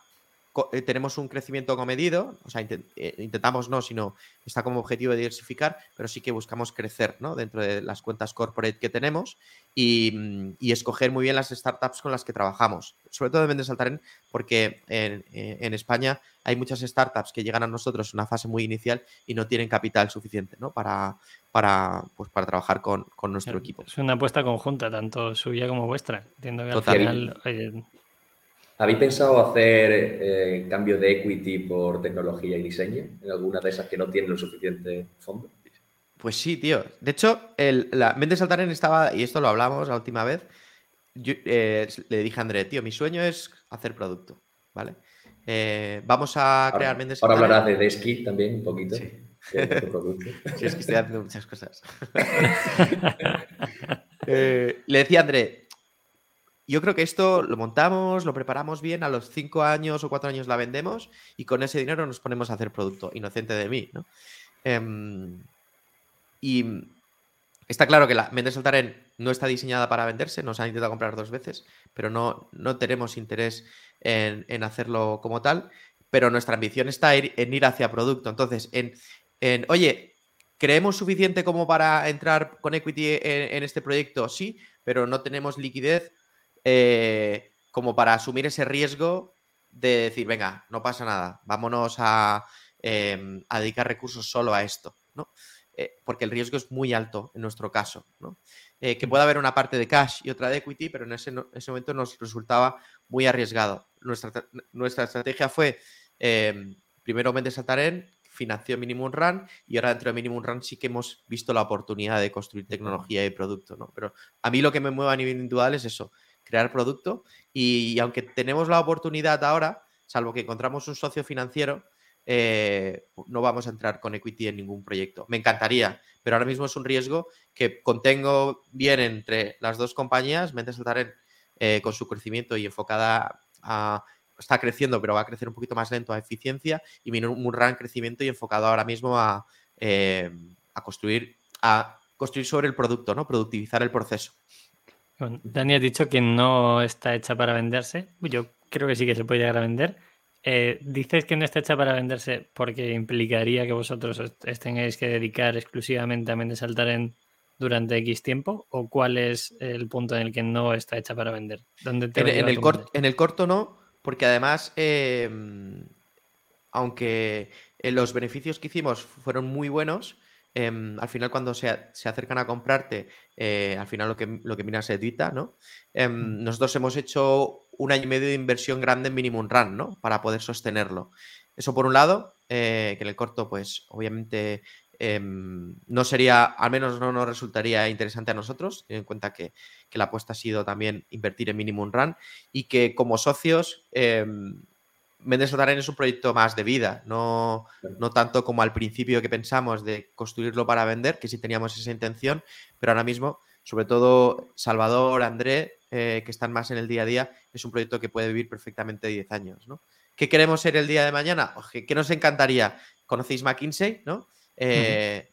tenemos un crecimiento comedido, o sea, eh, intentamos no, sino está como objetivo de diversificar, pero sí que buscamos crecer ¿no? dentro de las cuentas corporate que tenemos y, mm, escoger muy bien las startups con las que trabajamos. Sobre todo deben de saltar porque eh, en, España hay muchas startups que llegan a nosotros en una fase muy inicial y no tienen capital suficiente ¿no? para, para, pues, para trabajar con, nuestro equipo. Es una apuesta conjunta, tanto suya como vuestra. Entiendo que al final, ¿Habéis pensado hacer eh, cambio de equity por tecnología y diseño en alguna de esas que no tienen lo suficiente fondo? Pues sí, tío. De hecho, el, la Saltaren estaba, y esto lo hablamos la última vez, eh, le dije a André, tío, mi sueño es hacer producto, ¿vale? Eh, vamos a crear Mendes Ahora hablarás de Desky también un poquito. Sí. sí, es que estoy haciendo muchas cosas. le decía a André, yo creo que esto lo montamos, lo preparamos bien, a los cinco años o cuatro años la vendemos y con ese dinero nos ponemos a hacer producto. Inocente de mí, ¿no? Em, y está claro que la Mendes Altaren no está diseñada para venderse, nos han intentado comprar dos veces, pero no, no tenemos interés en, hacerlo como tal. Pero nuestra ambición está en ir hacia producto. Entonces, en, en oye, ¿creemos suficiente como para entrar con equity en, en este proyecto? Sí, pero no tenemos liquidez eh, como para asumir ese riesgo de decir, venga, no pasa nada, vámonos a, em, dedicar recursos solo a esto, ¿no? Eh, porque el riesgo es muy alto en nuestro caso, ¿no? Eh, que pueda haber una parte de cash y otra de equity, pero en ese, momento nos resultaba muy arriesgado. Nuestra, nuestra estrategia fue, em, primero Mendes Ataren, financió Minimum Run y ahora dentro de Minimum Run sí que hemos visto la oportunidad de construir tecnología y producto, ¿no? Pero a mí lo que me mueve a nivel individual es eso, crear producto. Y, aunque tenemos la oportunidad ahora, salvo que encontramos un socio financiero, eh, no vamos a entrar con equity en ningún proyecto. Me encantaría, pero ahora mismo es un riesgo que contengo bien entre las dos compañías, Mente Saltaren eh, con su crecimiento y enfocada a, está creciendo, pero va a crecer un poquito más lento a eficiencia y un gran crecimiento y enfocado ahora mismo a, eh, a construir a construir sobre el producto, ¿no? Productivizar el proceso. Dani ha dicho que no está hecha para venderse. Yo creo que sí que se puede llegar a vender. Eh, dices que no está hecha para venderse porque implicaría que vosotros os tengáis que dedicar exclusivamente a Mendes Altaren durante X tiempo? ¿O cuál es el punto en el que no está hecha para vender? ¿Dónde en, el en, el corto no, porque además, em, aunque eh, los beneficios que hicimos fueron muy buenos, em, al final cuando se, acercan a comprarte, eh, al final lo que, lo que miras se edita, ¿no? Em, nosotros hemos hecho un año y medio de inversión grande en Minimum Run, ¿no? Para poder sostenerlo. Eso por un lado, eh, que en el corto, pues obviamente em, no sería, al menos no nos resultaría interesante a nosotros, teniendo en cuenta que, la apuesta ha sido también invertir en Minimum Run y que como socios Mendes es un proyecto más de vida, no, no tanto como al principio que pensamos de construirlo para vender, que sí teníamos esa intención, pero ahora mismo, sobre todo Salvador, André, eh, que están más en el día a día, es un proyecto que puede vivir perfectamente 10 años, ¿no? ¿Qué queremos ser el día de mañana? ¿Qué nos encantaría? ¿Conocéis McKinsey? ¿no? Eh,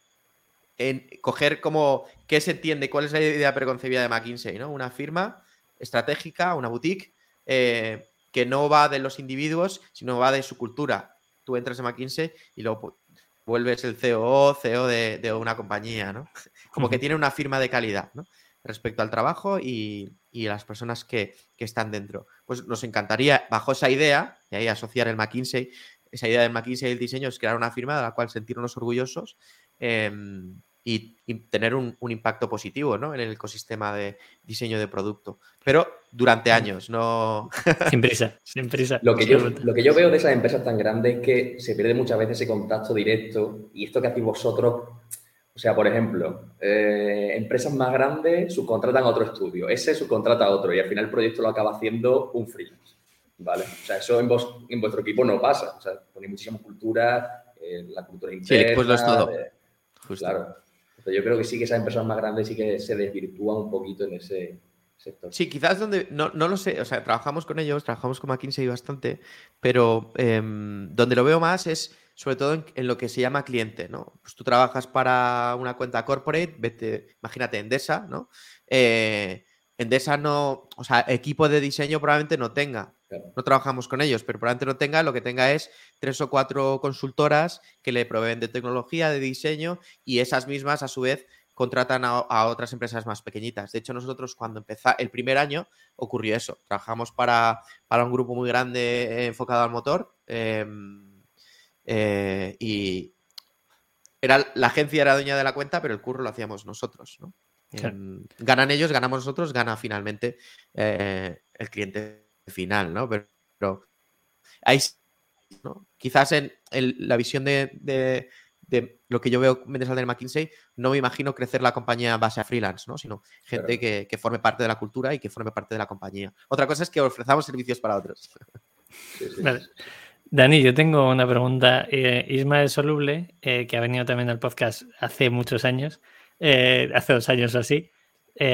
en coger como qué se entiende, cuál es la idea preconcebida de McKinsey, ¿no? Una firma estratégica, una boutique, eh, que no va de los individuos, sino va de su cultura. Tú entras en McKinsey y luego vuelves el COO, CEO de, una compañía, ¿no? Como que tiene una firma de calidad, ¿no? Respecto al trabajo y, y las personas que, están dentro. Pues nos encantaría, bajo esa idea, y ahí asociar el McKinsey, esa idea del McKinsey y el diseño es crear una firma de la cual sentirnos orgullosos em, y, tener un, impacto positivo ¿no? en el ecosistema de diseño de producto. Pero durante años, no. Sin prisa, sin prisa. Lo que, yo, lo que yo veo de esas empresas tan grandes es que se pierde muchas veces ese contacto directo y esto que hacéis vosotros o sea, por ejemplo, eh, empresas más grandes subcontratan a otro estudio, ese subcontrata a otro y al final el proyecto lo acaba haciendo un freelance. ¿Vale? O sea, eso en, en vuestro equipo no pasa. O sea, ponéis muchísima cultura, eh, la cultura interna. Sí, pues lo es todo. claro. Yo creo que sí que esas empresas más grandes sí que se desvirtúan un poquito en ese sector. Sí, quizás donde, no, no lo sé, o sea, trabajamos con ellos, trabajamos con McKinsey bastante, pero em, donde lo veo más es sobre todo en, lo que se llama cliente, ¿no? Pues tú trabajas para una cuenta corporate, vete, imagínate Endesa, ¿no? Eh, Endesa no, o sea, equipo de diseño probablemente no tenga. No trabajamos con ellos, pero probablemente no tenga, lo que tenga es tres o cuatro consultoras que le proveen de tecnología, de diseño, y esas mismas a su vez contratan a, otras empresas más pequeñitas. De hecho, nosotros cuando empezó el primer año ocurrió eso. Trabajamos para, para un grupo muy grande enfocado al motor. Em, eh, y era, la agencia era dueña de la cuenta, pero el curro lo hacíamos nosotros. ¿no? Em, ganan ellos, ganamos nosotros, gana finalmente eh, el cliente final, ¿no? Pero, pero ahí, ¿no? quizás en, la visión de, lo que yo veo Mendes de McKinsey, no me imagino crecer la compañía en base a freelance, ¿no? Sino gente que, forme parte de la cultura y que forme parte de la compañía. Otra cosa es que ofrezcamos servicios para otros. Dani, yo tengo una pregunta. Eh, Ismael Soluble, eh, que ha venido también al podcast hace muchos años, eh, hace dos años o así,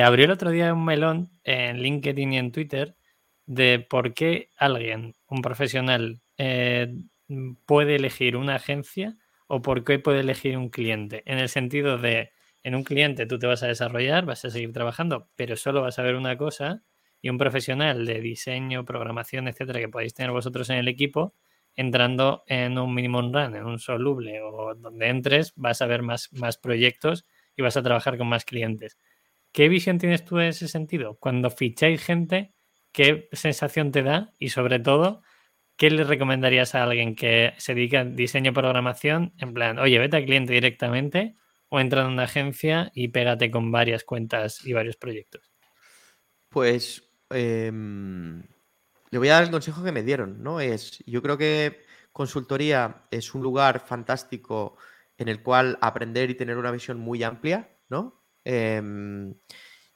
abrió el otro día un melón en LinkedIn y en Twitter de por qué alguien, un profesional, puede elegir una agencia o por qué puede elegir un cliente. En el sentido de, en un cliente tú te vas a desarrollar, vas a seguir trabajando, pero solo vas a ver una cosa y un profesional de diseño, programación, etcétera, que podéis tener vosotros en el equipo, entrando en un minimum run, en un soluble o donde entres, vas a ver más, más proyectos y vas a trabajar con más clientes. ¿Qué visión tienes tú en ese sentido? Cuando ficháis gente, ¿qué sensación te da? Y sobre todo, ¿qué le recomendarías a alguien que se dedica a diseño y programación? En plan, oye, vete al cliente directamente o entra en una agencia y pégate con varias cuentas y varios proyectos. Pues em, le voy a dar el consejo que me dieron, ¿no? Es, yo creo que consultoría es un lugar fantástico en el cual aprender y tener una visión muy amplia, ¿no? Em,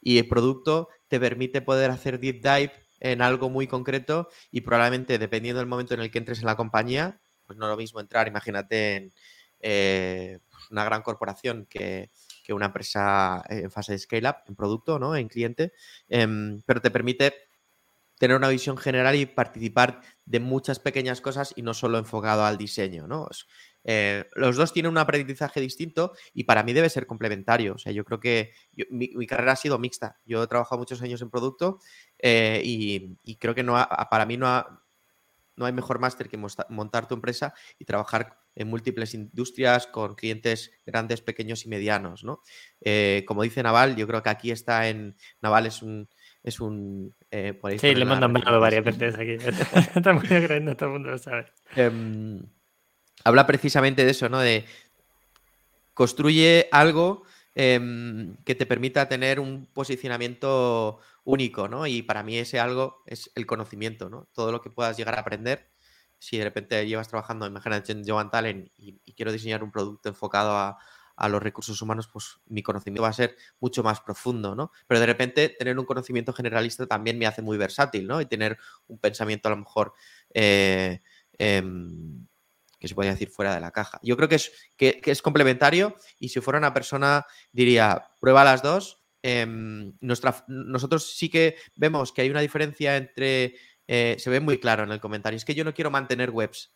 y el producto te permite poder hacer deep dive en algo muy concreto y probablemente dependiendo del momento en el que entres en la compañía, pues no es lo mismo entrar, imagínate, en eh, una gran corporación que, una empresa en fase de scale-up, en producto, ¿no? En cliente, em, pero te permite tener una visión general y participar de muchas pequeñas cosas y no solo enfocado al diseño, ¿no? Eh, los dos tienen un aprendizaje distinto y para mí debe ser complementario. O sea, yo creo que mi, carrera ha sido mixta. Yo he trabajado muchos años en producto eh, y, creo que no para mí no, no hay mejor máster que montar tu empresa y trabajar en múltiples industrias con clientes grandes, pequeños y medianos, ¿no? Eh, como dice Naval, yo creo que aquí está en... Naval es un... Es un eh, sí, le nombrado varias veces aquí. Estamos creyendo, todo el mundo lo sabe. Em, habla precisamente de eso, ¿no? De construye algo em, que te permita tener un posicionamiento único, ¿no? Y para mí ese algo es el conocimiento, ¿no? Todo lo que puedas llegar a aprender. Si de repente llevas trabajando, imagínate en Joan Talent y, quiero diseñar un producto enfocado a, los recursos humanos, pues mi conocimiento va a ser mucho más profundo, ¿no? Pero de repente tener un conocimiento generalista también me hace muy versátil, ¿no? Y tener un pensamiento a lo mejor eh, em, que se podría decir fuera de la caja. Yo creo que es, que es complementario y si fuera una persona diría, prueba las dos Em, nosotros sí que vemos que hay una diferencia entre, eh, se ve muy claro en el comentario, es que yo no quiero mantener webs.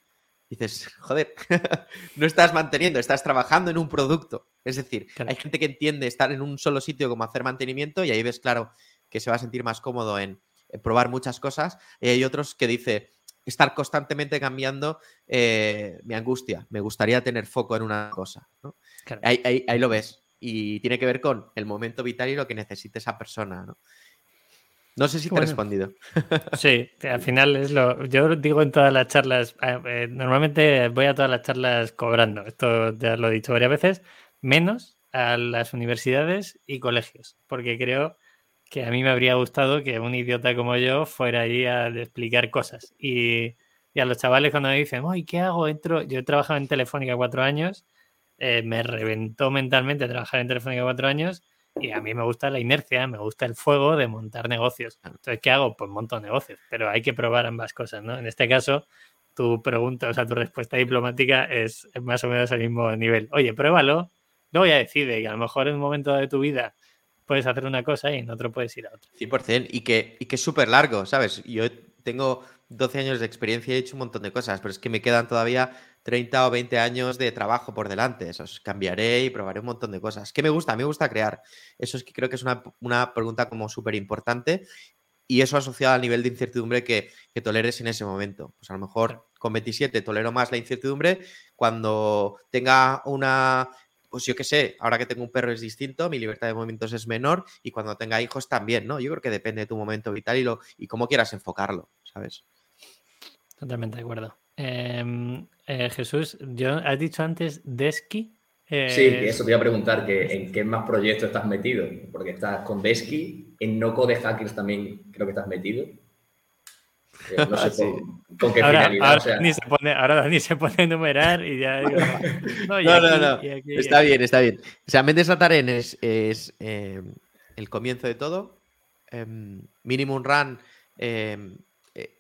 Dices, joder, no estás manteniendo, estás trabajando en un producto. Es decir, hay gente que entiende estar en un solo sitio como hacer mantenimiento y ahí ves claro que se va a sentir más cómodo en, probar muchas cosas. Y hay otros que dice, estar constantemente cambiando eh, mi angustia. Me gustaría tener foco en una cosa. ahí, lo ves y tiene que ver con el momento vital y lo que necesite esa persona, ¿no? No sé si te he respondido. Sí, al final es lo. Yo digo en todas las charlas, eh, normalmente voy a todas las charlas cobrando, esto ya lo he dicho varias veces, menos a las universidades y colegios, porque creo que a mí me habría gustado que un idiota como yo fuera ahí a explicar cosas. Y, y a los chavales cuando me dicen, uy, ¿qué hago? Entro... Yo he trabajado en Telefónica cuatro años eh, me reventó mentalmente trabajar en Telefónica cuatro años y a mí me gusta la inercia, me gusta el fuego de montar negocios. Entonces, ¿qué hago? Pues monto negocios, pero hay que probar ambas cosas, ¿no? En este caso, tu pregunta, o sea, tu respuesta diplomática es más o menos al mismo nivel. Oye, pruébalo, luego ya decide y a lo mejor en un momento de tu vida puedes hacer una cosa y en otro puedes ir a otra. 100%, y que, y que es súper largo, ¿sabes? Yo tengo 12 años de experiencia y he hecho un montón de cosas, pero es que me quedan todavía 30 o 20 años de trabajo por delante. Eso cambiaré y probaré un montón de cosas. ¿Qué me gusta? Me gusta crear. Eso es que creo que es una, pregunta como súper importante y eso asociado al nivel de incertidumbre que, toleres en ese momento. Pues a lo mejor con 27 tolero más la incertidumbre. Cuando tenga una, pues yo qué sé, ahora que tengo un perro es distinto, mi libertad de movimientos es menor y cuando tenga hijos también, ¿no? Yo creo que depende de tu momento vital y, lo, y cómo quieras enfocarlo, ¿sabes? Totalmente de acuerdo. Em, eh, Jesús, yo, has dicho antes Desky. Eh, sí, eso te iba a preguntar, que en qué más proyectos estás metido, porque estás con Desky, en No Code Hackers también creo que estás metido. Eh, no sé con, qué ahora, finalidad. Ahora, ni se pone, ahora ni se pone a enumerar y ya digo. No, no, no, está bien, está bien. O sea, Mendes Ataren es, es el comienzo de todo. Em, Minimum Run em,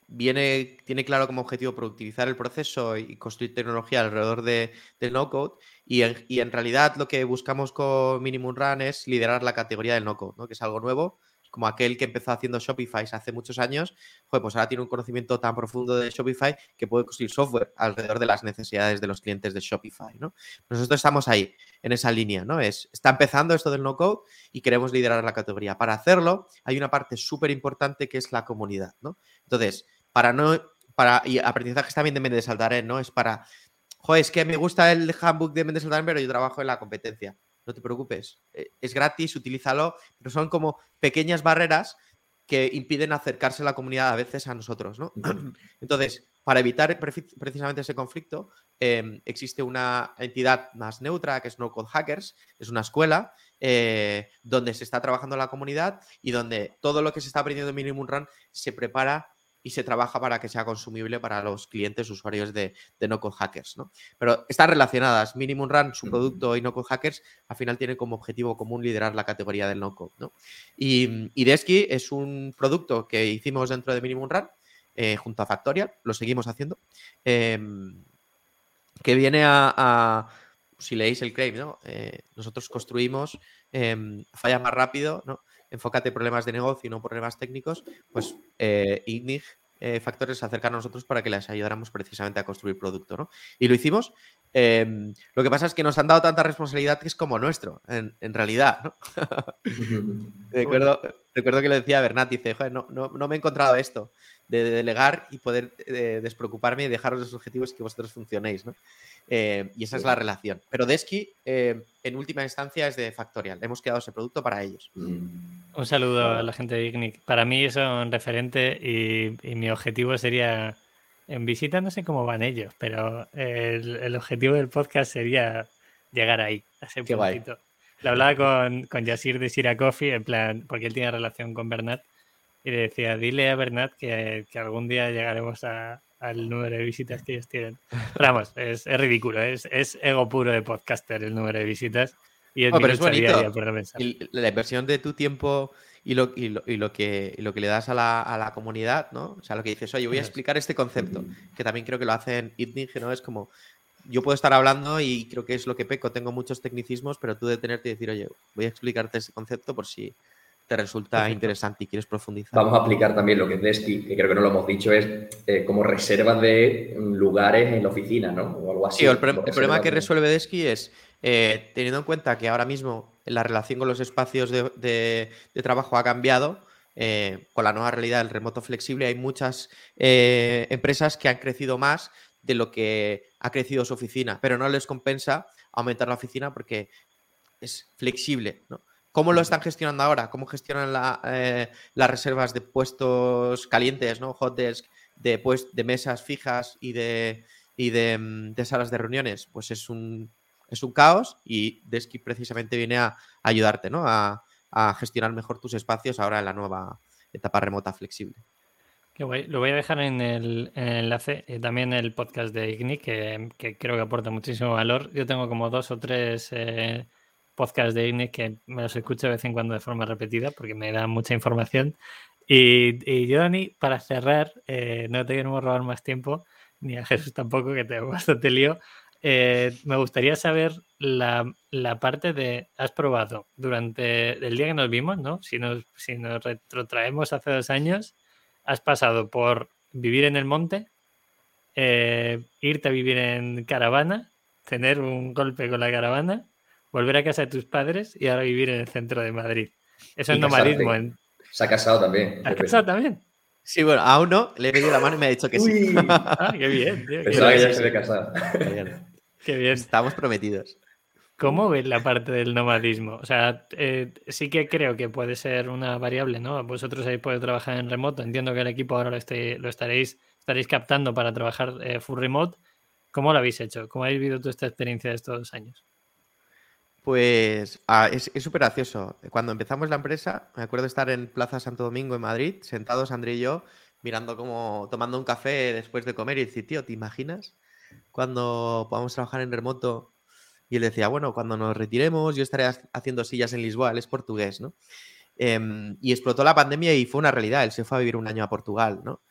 viene, tiene claro como objetivo productivizar el proceso y construir tecnología alrededor de, del no-code. Y en, y en, realidad lo que buscamos con Minimum Run es liderar la categoría del no-code, ¿no? que es algo nuevo como aquel que empezó haciendo Shopify hace muchos años, pues ahora tiene un conocimiento tan profundo de Shopify que puede construir software alrededor de las necesidades de los clientes de Shopify, ¿no? Nosotros estamos ahí, en esa línea, ¿no? Es, está empezando esto del no-code y queremos liderar la categoría. Para hacerlo, hay una parte súper importante que es la comunidad, ¿no? Entonces, para no, para, y aprendizaje también de Mendes Saltarén, ¿no? Es para, joder, es que me gusta el handbook de Mendes Saltarén, pero yo trabajo en la competencia no te preocupes, eh, es gratis, utilízalo, pero son como pequeñas barreras que impiden acercarse la comunidad a veces a nosotros, ¿no? Entonces, para evitar precisamente ese conflicto, em, existe una entidad más neutra que es No Code Hackers, es una escuela eh, donde se está trabajando la comunidad y donde todo lo que se está aprendiendo en Minimum Run se prepara y se trabaja para que sea consumible para los clientes usuarios de, de no hackers. ¿no? Pero están relacionadas. Minimum Run, su producto y no hackers, al final tiene como objetivo común liderar la categoría del no code. ¿no? Y, y Desky es un producto que hicimos dentro de Minimum Run eh, junto a Factorial, lo seguimos haciendo, em, que viene a, si leéis el claim, ¿no? Eh, nosotros construimos em, falla más rápido, ¿no? Enfócate en problemas de negocio y no problemas técnicos, pues eh, IGNIG eh, Factores se a nosotros para que les ayudáramos precisamente a construir producto, ¿no? Y lo hicimos. Em, lo que pasa es que nos han dado tanta responsabilidad que es como nuestro, en, realidad, ¿no? recuerdo, recuerdo, que le decía a Bernat, dice, Joder, no, no, me he encontrado esto. de delegar y poder eh, despreocuparme y dejaros los objetivos y que vosotros funcionéis, ¿no? Eh, y esa es la relación. Pero Desky, eh, en última instancia, es de Factorial. Hemos creado ese producto para ellos. Un saludo a la gente de ICNIC. Para mí son referente y, mi objetivo sería, en visita no sé cómo van ellos, pero el, objetivo del podcast sería llegar ahí, a ese Qué puntito. Lo hablaba con, con Yasir de Sira Coffee, en plan, porque él tiene relación con Bernat, y le decía, dile a Bernat que, que algún día llegaremos a, al número de visitas que ellos tienen. Pero vamos, es, es ridículo, es, es, ego puro de podcaster el número de visitas. Y es, pero es bonito. la inversión de tu tiempo y lo, y lo, y lo, que, lo que le das a la, a la, comunidad, ¿no? O sea, lo que dices, oye, voy a explicar este concepto, que también creo que lo hacen ITNIG, ¿no? Es como, yo puedo estar hablando y creo que es lo que peco, tengo muchos tecnicismos, pero tú detenerte y decir, oye, voy a explicarte ese concepto por si te resulta interesante y quieres profundizar. Vamos a aplicar también lo que es Desky, que creo que no lo hemos dicho, es eh, como reservas de lugares en la oficina, ¿no? O algo así. Sí, el, problema que resuelve Desky es, eh, teniendo en cuenta que ahora mismo la relación con los espacios de, trabajo ha cambiado, eh, con la nueva realidad del remoto flexible, hay muchas empresas que han crecido más de lo que ha crecido su oficina, pero no les compensa aumentar la oficina porque es flexible, ¿no? ¿Cómo lo están gestionando ahora? ¿Cómo gestionan eh, las reservas de puestos calientes, ¿no? hot desk, de, pues, de mesas fijas y, de, mm, de, salas de reuniones? Pues es un, es un caos y Desky precisamente viene a, ayudarte ¿no? a, gestionar mejor tus espacios ahora en la nueva etapa remota flexible. Qué guay. Lo voy a dejar en el, enlace y también el podcast de Igni, que, creo que aporta muchísimo valor. Yo tengo como dos o tres eh, podcast de INE que me los escucho de vez en cuando de forma repetida porque me da mucha información. Y, y yo, Dani, para cerrar, eh, no te queremos robar más tiempo, ni a Jesús tampoco, que tengo bastante lío. Eh, me gustaría saber la, la, parte de, has probado durante el día que nos vimos, ¿no? Si nos, si nos retrotraemos hace dos años, has pasado por vivir en el monte, eh, irte a vivir en caravana, tener un golpe con la caravana volver a casa de tus padres y ahora vivir en el centro de Madrid. Eso es nomadismo. Se ha casado también. ¿Ha casado también? Sí, bueno, aún no, le he pedido la mano y me ha dicho que sí. ah, qué bien, tío. Pensaba que ya se había casado. Qué bien. Estamos prometidos. ¿Cómo ves la parte del nomadismo? O sea, eh, sí que creo que puede ser una variable, ¿no? Vosotros ahí podéis trabajar en remoto. Entiendo que el equipo ahora lo, lo estaréis, estaréis captando para trabajar eh, full remote. ¿Cómo lo habéis hecho? ¿Cómo habéis vivido toda esta experiencia de estos dos años? Pues ah, es súper gracioso. Cuando empezamos la empresa, me acuerdo estar en Plaza Santo Domingo en Madrid, sentados André y yo, mirando como, tomando un café después de comer y decir, tío, ¿te imaginas cuando podamos trabajar en remoto? Y él decía, bueno, cuando nos retiremos yo estaré haciendo sillas en Lisboa, él es portugués, ¿no? Em, y explotó la pandemia y fue una realidad, él se fue a vivir un año a Portugal, ¿no?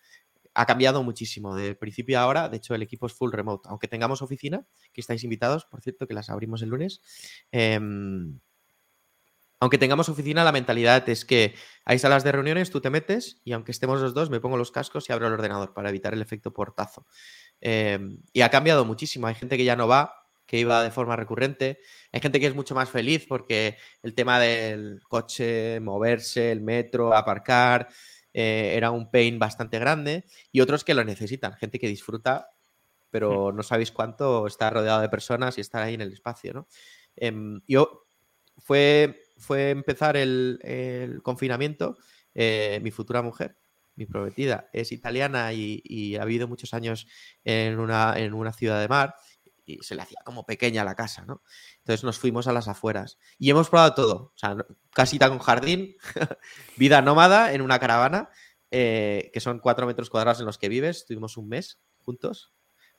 Ha cambiado muchísimo de principio a ahora. De hecho, el equipo es full remote. Aunque tengamos oficina, que estáis invitados, por cierto, que las abrimos el lunes. Em, aunque tengamos oficina, la mentalidad es que hay salas de reuniones, tú te metes y aunque estemos los dos, me pongo los cascos y abro el ordenador para evitar el efecto portazo. Em, y ha cambiado muchísimo. Hay gente que ya no va, que iba de forma recurrente. Hay gente que es mucho más feliz porque el tema del coche, moverse, el metro, aparcar, eh, era un pain bastante grande y otros que lo necesitan, gente que disfruta, pero no sabéis cuánto estar rodeado de personas y estar ahí en el espacio, ¿no? Em, yo fue, fue empezar el, confinamiento, eh, mi futura mujer, mi prometida, es italiana y, ha vivido muchos años en una, en una ciudad de mar y se le hacía como pequeña la casa, ¿no? Entonces nos fuimos a las afueras y hemos probado todo, o sea, casita con jardín, vida nómada en una caravana, eh, que son cuatro metros cuadrados en los que vives, estuvimos un mes juntos.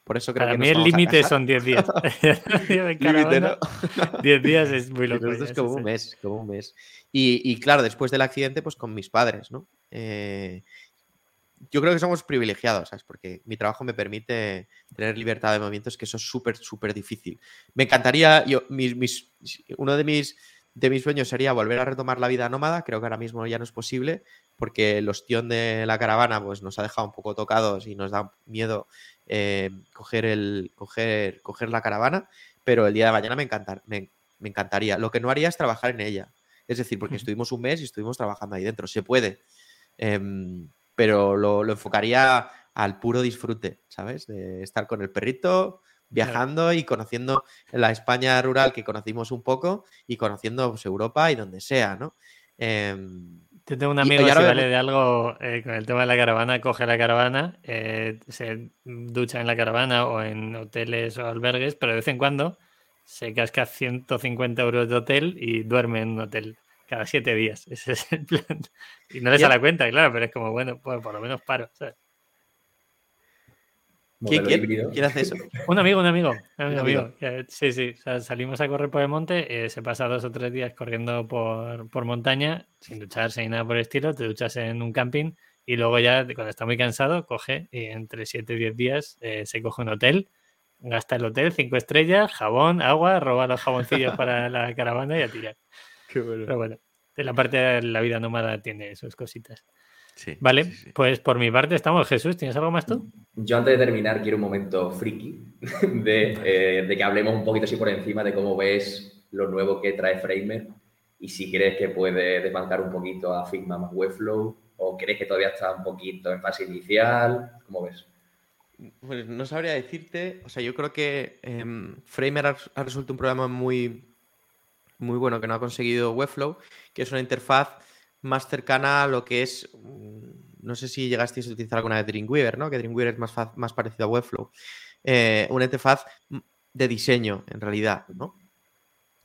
Por eso creo Para que mí el límite son 10 días. 10 días es muy loco. Es como un mes, como un mes. Y, y, claro, después del accidente, pues con mis padres, ¿no? Eh, yo creo que somos privilegiados, ¿sabes? Porque mi trabajo me permite tener libertad de movimientos, que eso es súper, súper difícil. Me encantaría, yo, mis, uno de mis, de mis sueños sería volver a retomar la vida nómada, creo que ahora mismo ya no es posible, porque el ostión de la caravana pues, nos ha dejado un poco tocados y nos da miedo eh, coger, el, coger, coger la caravana, pero el día de mañana me, encantar, me, encantaría. Lo que no haría es trabajar en ella. Es decir, porque estuvimos un mes y estuvimos trabajando ahí dentro. Se puede. Em, pero lo, lo enfocaría al puro disfrute, ¿sabes? De estar con el perrito, viajando y conociendo la España rural que conocimos un poco y conociendo pues, Europa y donde sea, ¿no? Em, yo tengo un amigo que vale de algo eh, con el tema de la caravana, coge la caravana, eh, se ducha en la caravana o en hoteles o albergues, pero de vez en cuando se casca 150 euros de hotel y duerme en un hotel cada siete días. Ese es el plan. Y no les da la cuenta, claro, pero es como, bueno, pues por lo menos paro. ¿sabes? ¿Quién, hace eso? Un amigo, un amigo. Un amigo, Sí, sí. salimos a correr por el monte, eh, se pasa dos o tres días corriendo por, por, montaña, sin ducharse ni nada por el estilo, te duchas en un camping y luego ya, cuando está muy cansado, coge y entre siete y diez días eh, se coge un hotel, gasta el hotel, cinco estrellas, jabón, agua, roba los jaboncillos para la caravana y a tirar. Qué bueno. Pero bueno, la parte de la vida nómada tiene sus cositas vale, pues por mi parte estamos. Jesús, ¿tienes algo más tú? Yo antes de terminar quiero un momento friki de, eh, que hablemos un poquito así por encima de cómo ves lo nuevo que trae Framer y si crees que puede desbancar un poquito a Figma más Webflow o crees que todavía está un poquito en fase inicial. ¿Cómo ves? Pues no sabría decirte, o sea, yo creo que em, Framer ha, ha, resultado un programa muy, muy bueno que no ha conseguido Webflow, que es una interfaz más cercana a lo que es, mm, no sé si llegasteis a utilizar alguna de Dreamweaver, ¿no? Que Dreamweaver es más, más parecido a Webflow. Eh, una interfaz de diseño, en realidad, ¿no?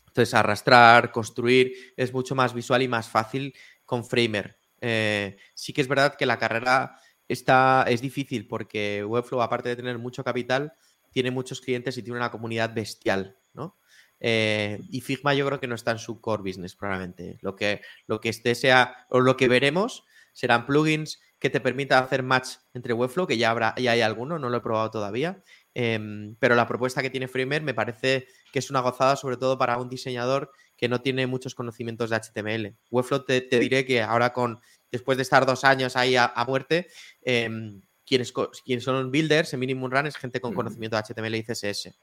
Entonces, arrastrar, construir, es mucho más visual y más fácil con Framer. Eh, sí que es verdad que la carrera está, es difícil porque Webflow, aparte de tener mucho capital, tiene muchos clientes y tiene una comunidad bestial, ¿no? Eh, y Figma yo creo que no está en su core business probablemente. Lo que, lo que este sea, o lo que veremos, serán plugins que te permitan hacer match entre Webflow, que ya habrá, ya hay alguno, no lo he probado todavía. Em, pero la propuesta que tiene Framer me parece que es una gozada, sobre todo para un diseñador que no tiene muchos conocimientos de HTML. Webflow te, diré que ahora con, después de estar dos años ahí a, muerte, em, quienes, quienes, son builders en Minimum Run es gente con conocimiento de HTML y CSS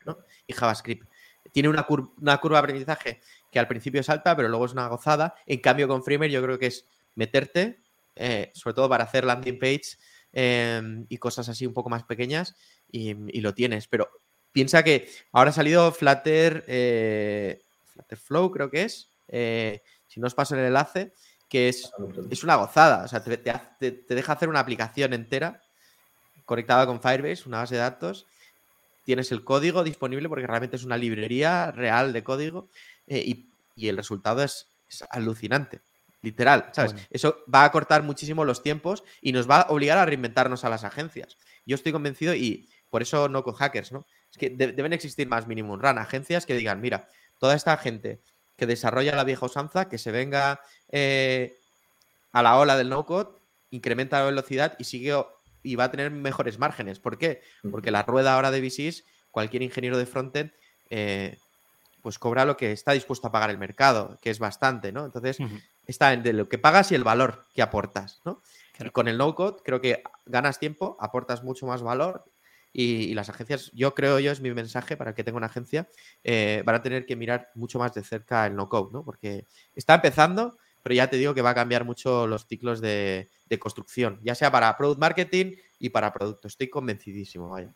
y JavaScript tiene una, una, curva de aprendizaje que al principio es alta, pero luego es una gozada. En cambio, con Framer yo creo que es meterte, eh, sobre todo para hacer landing page em, y cosas así un poco más pequeñas, y, lo tienes. Pero piensa que ahora ha salido Flutter, eh, Flutter Flow, creo que es. Eh, si no os paso el enlace, que es, es una gozada. O sea, te, te deja hacer una aplicación entera conectada con Firebase, una base de datos, tienes el código disponible porque realmente es una librería real de código eh, y, el resultado es, alucinante, literal, ¿sabes? Eso va a cortar muchísimo los tiempos y nos va a obligar a reinventarnos a las agencias. Yo estoy convencido y por eso no con hackers, ¿no? Es que deben existir más minimum run, agencias que digan, mira, toda esta gente que desarrolla la vieja usanza, que se venga eh, a la ola del no-code, incrementa la velocidad y sigue y va a tener mejores márgenes. ¿Por qué? Porque la rueda ahora de VCs, cualquier ingeniero de frontend, eh, pues cobra lo que está dispuesto a pagar el mercado, que es bastante, ¿no? Entonces, está en lo que pagas y el valor que aportas, ¿no? con el no-code creo que ganas tiempo, aportas mucho más valor y, las agencias, yo creo yo, es mi mensaje para el que tenga una agencia, eh, van a tener que mirar mucho más de cerca el no-code, ¿no? Porque está empezando, pero ya te digo que va a cambiar mucho los ciclos de, construcción, ya sea para product marketing y para producto. Estoy convencidísimo, vaya.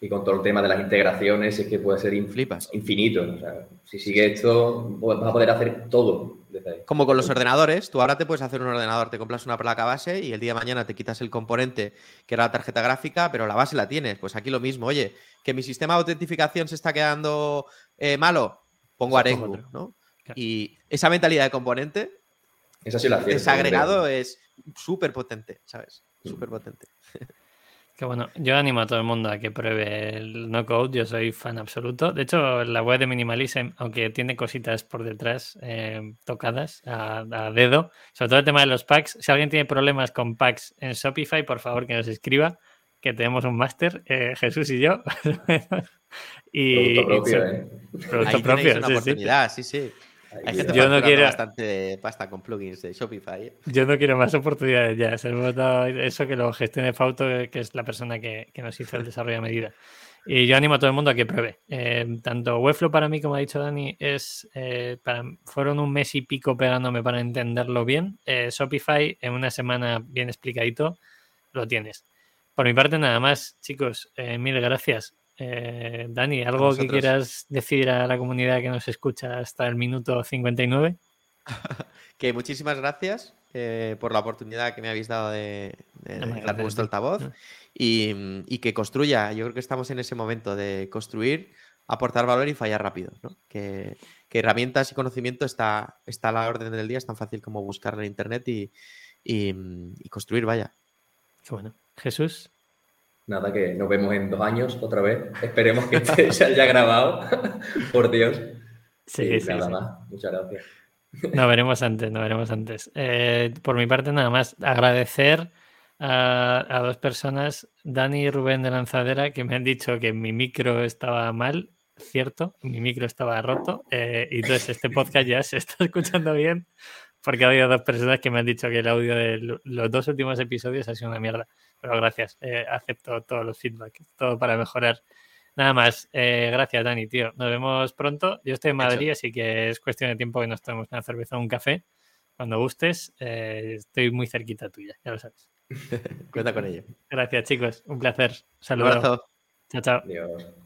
Y con todo el tema de las integraciones es que puede ser infinito. O sea, si sigue esto, vas a poder hacer todo. Como con los ordenadores, tú ahora te puedes hacer un ordenador, te compras una placa base y el día de mañana te quitas el componente que era la tarjeta gráfica, pero la base la tienes. Pues aquí lo mismo, oye, que mi sistema de autentificación se está quedando eh, malo, pongo Arengu, ¿no? Y esa mentalidad de componente esa sí la Desagregado es súper potente, ¿sabes? Mm. Súper potente. Que bueno, yo animo a todo el mundo a que pruebe el no code, yo soy fan absoluto. De hecho, la web de Minimalism, aunque tiene cositas por detrás eh, tocadas a, dedo, sobre todo el tema de los packs, si alguien tiene problemas con packs en Shopify, por favor que nos escriba, que tenemos un máster, eh, Jesús y yo. y, producto propio, ¿eh? Producto propio, una oportunidad, sí, sí. Hay gente yo no quiero bastante pasta con plugins de Shopify. ¿eh? Yo no quiero más oportunidades ya. eso que lo gestione Fauto, que es la persona que, nos hizo el desarrollo a medida. Y yo animo a todo el mundo a que pruebe. Eh, tanto Webflow para mí, como ha dicho Dani, es eh, fueron un mes y pico pegándome para entenderlo bien. Shopify en una semana bien explicadito lo tienes. Por mi parte, nada más, chicos, eh, mil gracias. Eh, Dani, ¿algo que quieras decir a la comunidad que nos escucha hasta el minuto 59? que muchísimas gracias eh, por la oportunidad que me habéis dado de, de vuestro altavoz y, que construya. Yo creo que estamos en ese momento de construir, aportar valor y fallar rápido. Que, herramientas y conocimiento está, está a la orden del día, es tan fácil como buscar en internet y, y construir, vaya. Qué bueno. Jesús. Nada, que nos vemos en dos años otra vez. Esperemos que este se haya grabado. Por Dios. Sí, sí, nada más. Muchas gracias. Nos veremos antes, nos veremos antes. Eh, por mi parte, nada más agradecer a, dos personas, Dani y Rubén de Lanzadera, que me han dicho que mi micro estaba mal, cierto, mi micro estaba roto, eh, y entonces este podcast ya se está escuchando bien, porque ha habido dos personas que me han dicho que el audio de los dos últimos episodios ha sido una mierda. Pero gracias, eh, acepto todos los feedback, todo para mejorar. Nada más, eh, gracias Dani, tío. Nos vemos pronto. Yo estoy en Madrid, así que es cuestión de tiempo que nos tomemos una cerveza o un café. Cuando gustes, eh, estoy muy cerquita tuya, ya lo sabes. Cuenta con ello. Gracias, chicos. Un placer. Saludos. Chao, chao. Adiós.